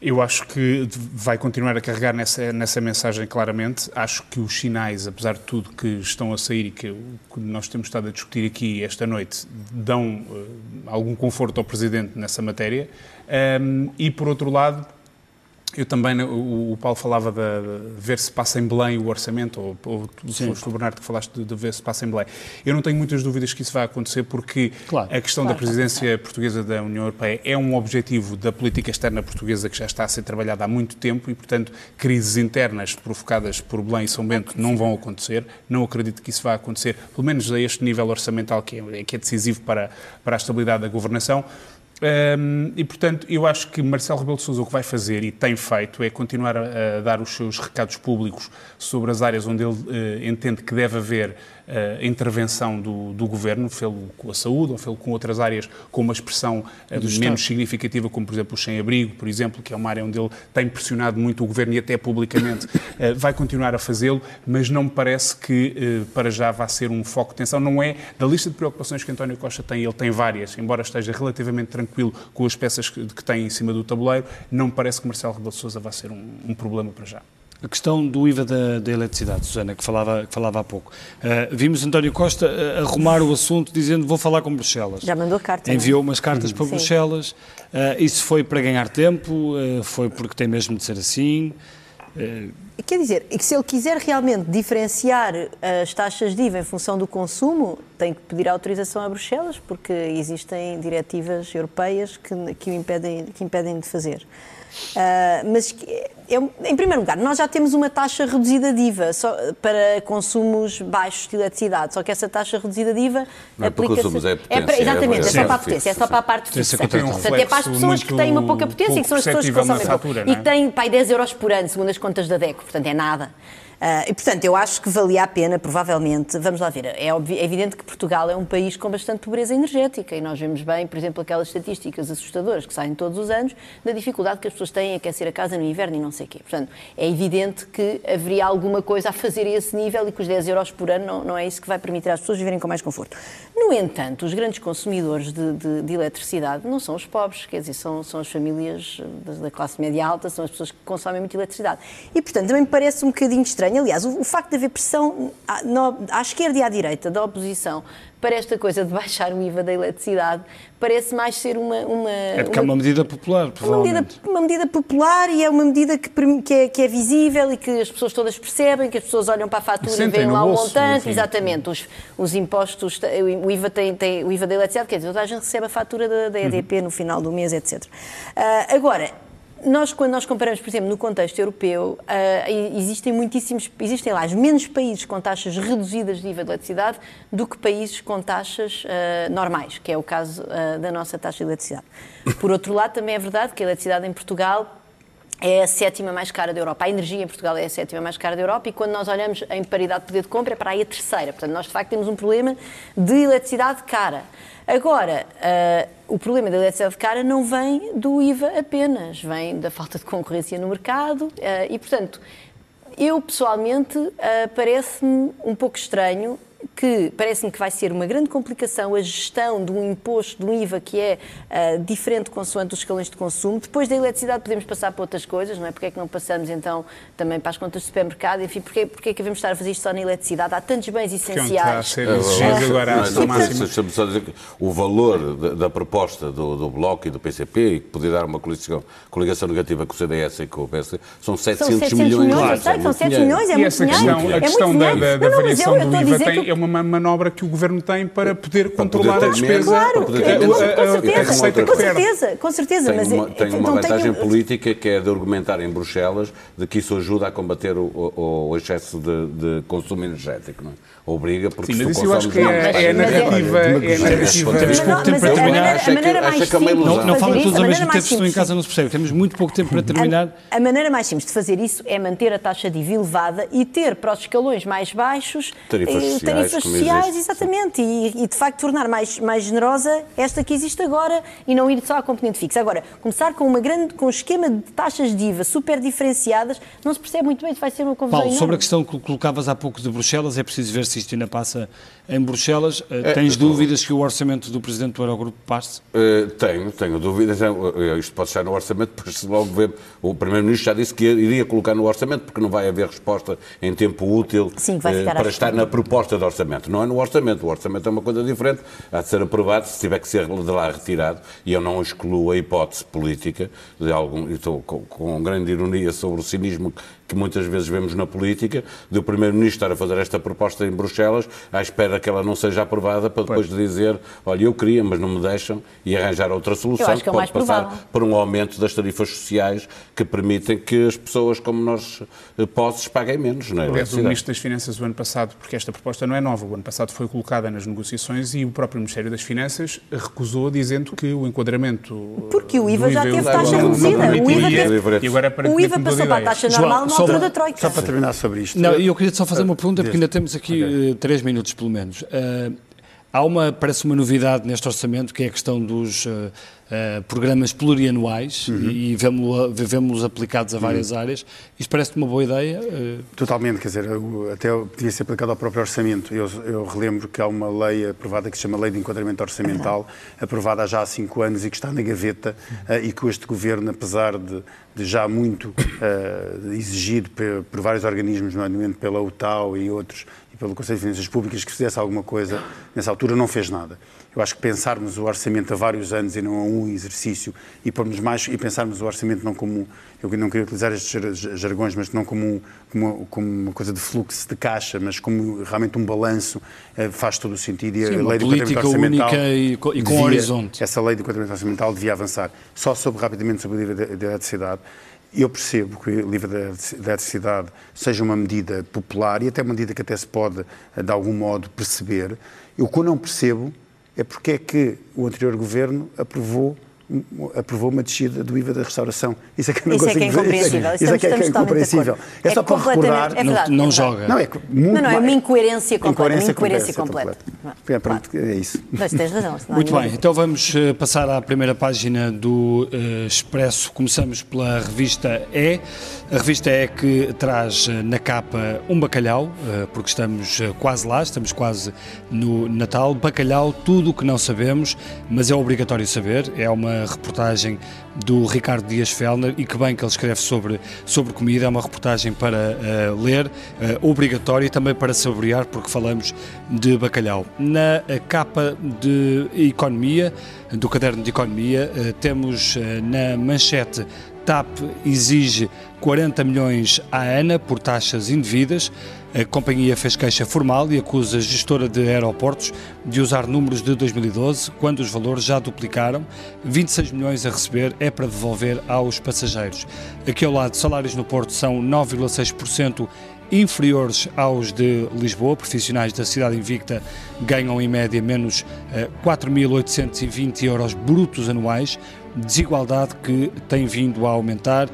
Eu acho que vai continuar a carregar nessa, nessa mensagem claramente. Acho que os sinais, apesar de tudo que estão a sair e que, que nós temos estado a discutir aqui esta noite, dão uh, algum conforto ao Presidente nessa matéria. Um, e, por outro lado, eu também, o, Paulo falava de, ver se passa em Belém o orçamento, ou, ou foste o Bernardo que falaste de, de, ver se passa em Belém. Eu não tenho muitas dúvidas que isso vai acontecer, porque claro, a questão claro, da presidência portuguesa da União Europeia é um objetivo da política externa portuguesa que já está a ser trabalhada há muito tempo e, portanto, crises internas provocadas por Belém e São Bento não vão acontecer. Não acredito que isso vá acontecer, pelo menos a este nível orçamental que é, que é decisivo para, para a estabilidade da governação. Um, e, portanto, eu acho que Marcelo Rebelo de Sousa o que vai fazer e tem feito é continuar a, a dar os seus recados públicos sobre as áreas onde ele uh, entende que deve haver a intervenção do, do governo, fê-lo com a saúde ou fê-lo com outras áreas com uma expressão eh, menos Estado. significativa, como por exemplo o sem-abrigo, por exemplo, que é uma área onde ele tem pressionado muito o governo e até publicamente eh, vai continuar a fazê-lo, mas não me parece que eh, para já vá ser um foco de tensão. Não é da lista de preocupações que António Costa tem, ele tem várias, embora esteja relativamente tranquilo com as peças que, que tem em cima do tabuleiro, não me parece que Marcelo Rebelo de Sousa vá ser um, um problema para já. A questão do IVA da, da eletricidade, Susana, que falava, que falava há pouco. Uh, vimos António Costa uh, arrumar o assunto dizendo vou falar com Bruxelas. Já mandou carta. Enviou umas cartas para Sim. Bruxelas. Uh, isso foi para ganhar tempo? foi porque tem mesmo de ser assim? Quer dizer, que se ele quiser realmente diferenciar as taxas de IVA em função do consumo, tem que pedir autorização a Bruxelas, porque existem diretivas europeias que, que, o, impedem, que impedem de fazer. Uh, mas é, em primeiro lugar, nós já temos uma taxa reduzida de IVA só, para consumos baixos de eletricidade, só que essa taxa reduzida de IVA não aplica-se... É, potência, é para, exatamente, é, é, só para a potência, é só para a parte fixa. Portanto, é para as pessoas que têm uma pouca potência e que são as pessoas que consomem fatura, pouco. E que têm, pai, 10 euros por ano, segundo as contas da DECO, portanto é nada. Uh, e, portanto, eu acho que valia a pena, provavelmente, vamos lá ver, é, é, evidente que Portugal é um país com bastante pobreza energética e nós vemos bem, por exemplo, aquelas estatísticas assustadoras que saem todos os anos da dificuldade que as pessoas têm em aquecer a casa no inverno e não sei o quê. Portanto, é evidente que haveria alguma coisa a fazer a esse nível e que os 10 euros por ano não, não é isso que vai permitir às pessoas viverem com mais conforto. No entanto, os grandes consumidores de, de, de eletricidade não são os pobres, quer dizer, são, são as famílias da classe média alta, são as pessoas que consomem muita eletricidade. E, portanto, também me parece um bocadinho estranho Aliás, o, o facto de haver pressão à, no, à esquerda e à direita da oposição para esta coisa de baixar o IVA da eletricidade parece mais ser uma. uma é porque uma, é uma medida popular, uma medida, uma medida popular e é uma medida que, que, é, que é visível e que as pessoas todas percebem, que as pessoas olham para a fatura e veem lá o montante. Exatamente, os, os impostos, o IVA, tem, tem, o IVA da eletricidade, quer dizer, toda a gente recebe a fatura da, da EDP uhum. no final do mês, etc. Uh, agora, nós, quando nós comparamos, por exemplo, no contexto europeu, uh, existem muitíssimos, existem lá menos países com taxas reduzidas de IVA de eletricidade do que países com taxas uh, normais, que é o caso uh, da nossa taxa de eletricidade. Por outro lado, também é verdade que a eletricidade em Portugal é a sétima mais cara da Europa. A energia em Portugal é a sétima mais cara da Europa e quando nós olhamos em paridade de poder de compra é para aí a terceira. Portanto, nós de facto temos um problema de eletricidade cara. Agora, uh, o problema da eletricidade cara não vem do IVA apenas, vem da falta de concorrência no mercado uh, e, portanto, eu pessoalmente uh, parece-me um pouco estranho que parece-me que vai ser uma grande complicação a gestão de um imposto, de um IVA que é uh, diferente consoante os escalões de consumo. Depois da eletricidade podemos passar para outras coisas, não é? Porque é que não passamos então também para as contas do supermercado? Enfim, porque, porque é que devemos estar a fazer isto só na eletricidade? Há tantos bens essenciais. É, agora não, não, só dizer que o valor da, da proposta do, do, Bloco e do PCP, e que podia dar uma coligação, coligação negativa com o CDS e com o PS, são 700, são 700 milhões. milhões claro, sei, são 700 milhões, é muito dinheiro. A questão da, da, da variação do IVA tem é uma manobra que o Governo tem para poder para controlar poder a despesa. Claro, com certeza, com certeza, com certeza. Tem uma, tem uma vantagem política que é de argumentar em Bruxelas de que isso ajuda a combater o, o, o excesso de, de, consumo energético, não é? Obriga, porque Sim, mas isso eu acho que é, é a narrativa. É narrativa. Temos pouco tempo para terminar. Não, falem todos ao mesmo tempo, estão em casa, não se percebe. Temos muito pouco tempo para terminar. A maneira mais simples de fazer isso é manter a taxa de IVA elevada e ter para os escalões mais baixos tarifas sociais exatamente, e, e, de facto tornar mais, mais generosa esta que existe agora e não ir só à componente fixa. Agora, começar com, uma grande, com um esquema de taxas de IVA super diferenciadas, não se percebe muito bem, vai ser uma confusão Paulo, sobre a questão que colocavas há pouco de Bruxelas, é preciso ver se isto ainda passa em Bruxelas. Eh, é, Tens é, dúvidas que o orçamento do Presidente do Eurogrupo passe? Uh, tenho, tenho dúvidas. Isto pode estar no orçamento, depois logo ver. O Primeiro-Ministro já disse que iria colocar no orçamento, porque não vai haver resposta em tempo útil Sim, uh, para estar na proposta de orçamento. Não é no orçamento. O orçamento é uma coisa diferente, há de ser aprovado, se tiver que ser de lá retirado, e eu não excluo a hipótese política, de algum, estou com, com grande ironia sobre o cinismo que muitas vezes vemos na política, de o Primeiro-Ministro estar a fazer esta proposta em Bruxelas, à espera que ela não seja aprovada, para depois pois. dizer, olha, eu queria, mas não me deixam, e arranjar outra solução, que, que pode passar provável. por um aumento das tarifas sociais que permitem que as pessoas como nós, eh, posses, paguem menos. Não é? Aliás, o Ministro das Finanças, o ano passado, porque esta proposta não é nova, o ano passado foi colocada nas negociações e o próprio Ministério das Finanças recusou, dizendo que o enquadramento... Porque o IVA já teve taxa reduzida. O IVA, e agora, o IVA passou para a taxa normal, só, altura da Troika. Só para terminar sobre isto. Não, eu queria só fazer uma pergunta, porque ainda temos aqui okay. uh, três minutos, pelo menos. Uh, há uma, parece uma novidade neste orçamento, que é a questão dos uh, uh, programas plurianuais uhum. e, e vemos-los aplicados a várias uhum. áreas. Isto parece uma boa ideia? Uh... Totalmente, quer dizer, até podia ser aplicado ao próprio orçamento. Eu, eu, relembro que há uma lei aprovada que se chama Lei de Enquadramento Orçamental, aprovada há já há cinco anos e que está na gaveta uh, e que este governo, apesar de, de já muito exigido por, por vários organismos, nomeadamente pela UTAU e outros, pelo Conselho de Finanças Públicas que fizesse alguma coisa, nessa altura não fez nada. Eu acho que pensarmos o orçamento a vários anos e não a um exercício e pormos mais e pensarmos o orçamento não como eu não queria utilizar estes jargões, mas não como, como, como uma coisa de fluxo de caixa, mas como realmente um balanço eh, faz todo o sentido e Sim, a lei do política orçamental única e, com, devia, horizonte. Essa lei do enquadramento orçamental devia avançar. Só sobre rapidamente sobre da eletricidade. Eu percebo que o livro da eletricidade seja uma medida popular e até uma medida que até se pode, de algum modo, perceber. Eu, o que eu não percebo é porque é que o anterior governo aprovou aprovou uma descida do IVA da restauração. Isso é que eu não isso consigo é que é incompreensível. Isso é que é incompreensível. É, é só para recordar... É verdade, não, não joga. Não, é muito não, não, é uma incoerência completa. Incoerência, incoerência completa. completa. Pronto, é isso. Mas tens razão. Muito bem, então vamos eh, passar à primeira página do uh, Expresso. Começamos pela revista E. A revista E que traz eh, na capa um bacalhau, uh, porque estamos quase lá, estamos quase no Natal. Bacalhau, tudo o que não sabemos, mas é obrigatório saber. É uma reportagem do Ricardo Dias Fellner e que bem que ele escreve sobre, sobre comida, é uma reportagem para uh, ler, uh, obrigatória e também para saborear, porque falamos de bacalhau. Na capa de economia, do caderno de economia, uh, temos na manchete TAP exige 40 milhões à ANA por taxas indevidas. A companhia fez queixa formal e acusa a gestora de aeroportos de usar números de 2012, quando os valores já duplicaram. 26 milhões a receber é para devolver aos passageiros. Aqui ao lado, salários no Porto são 9,6% inferiores aos de Lisboa. Profissionais da cidade invicta ganham em média menos 4.820 eh, euros brutos anuais, desigualdade que tem vindo a aumentar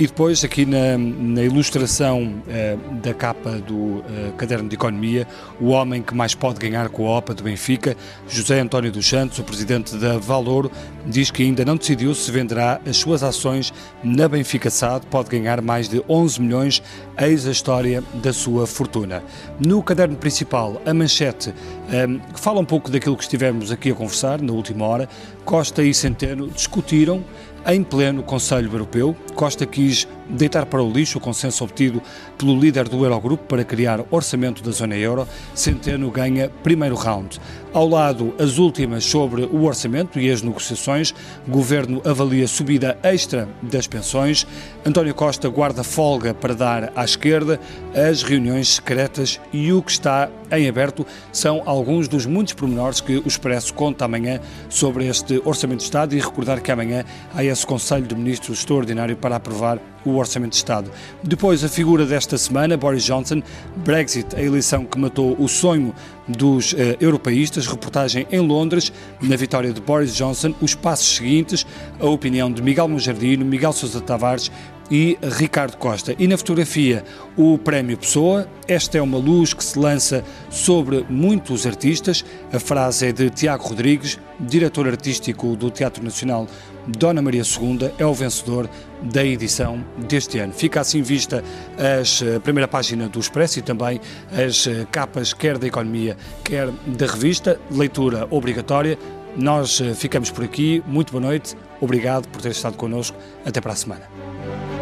e depois, aqui na, na ilustração uh, da capa do uh, caderno de economia, o homem que mais pode ganhar com a OPA do Benfica, José António dos Santos, o presidente da Valor, diz que ainda não decidiu se venderá as suas ações na Benfica SAD, pode ganhar mais de 11 milhões, eis a história da sua fortuna. No caderno principal, a manchete um, eh, fala um pouco daquilo que estivemos aqui a conversar na última hora. Costa e Centeno discutiram em pleno Conselho Europeu, Costa quis deitar para o lixo o consenso obtido pelo líder do Eurogrupo para criar orçamento da zona euro. Centeno ganha primeiro round. Ao lado, as últimas sobre o orçamento e as negociações. Governo avalia subida extra das pensões. António Costa guarda folga para dar à esquerda as reuniões secretas e o que está em aberto são alguns dos muitos pormenores que o Expresso conta amanhã sobre este Orçamento de Estado e recordar que amanhã há esse Conselho de Ministros extraordinário para aprovar o Orçamento de Estado. Depois, a figura desta semana, Boris Johnson, Brexit, a eleição que matou o sonho dos uh, europeístas, reportagem em Londres, na vitória de Boris Johnson, os passos seguintes, a opinião de Miguel Monjardino, Miguel Sousa Tavares e Ricardo Costa. E na fotografia, o Prémio Pessoa. Esta é uma luz que se lança sobre muitos artistas. A frase é de Tiago Rodrigues, diretor artístico do Teatro Nacional Dona Maria II é o vencedor da edição deste ano. Fica assim vista as, a primeira página do Expresso e também as eh, capas, quer da economia, quer da revista. Leitura obrigatória. Nós eh, ficamos por aqui. Muito boa noite. Obrigado por ter estado connosco. Até para a semana.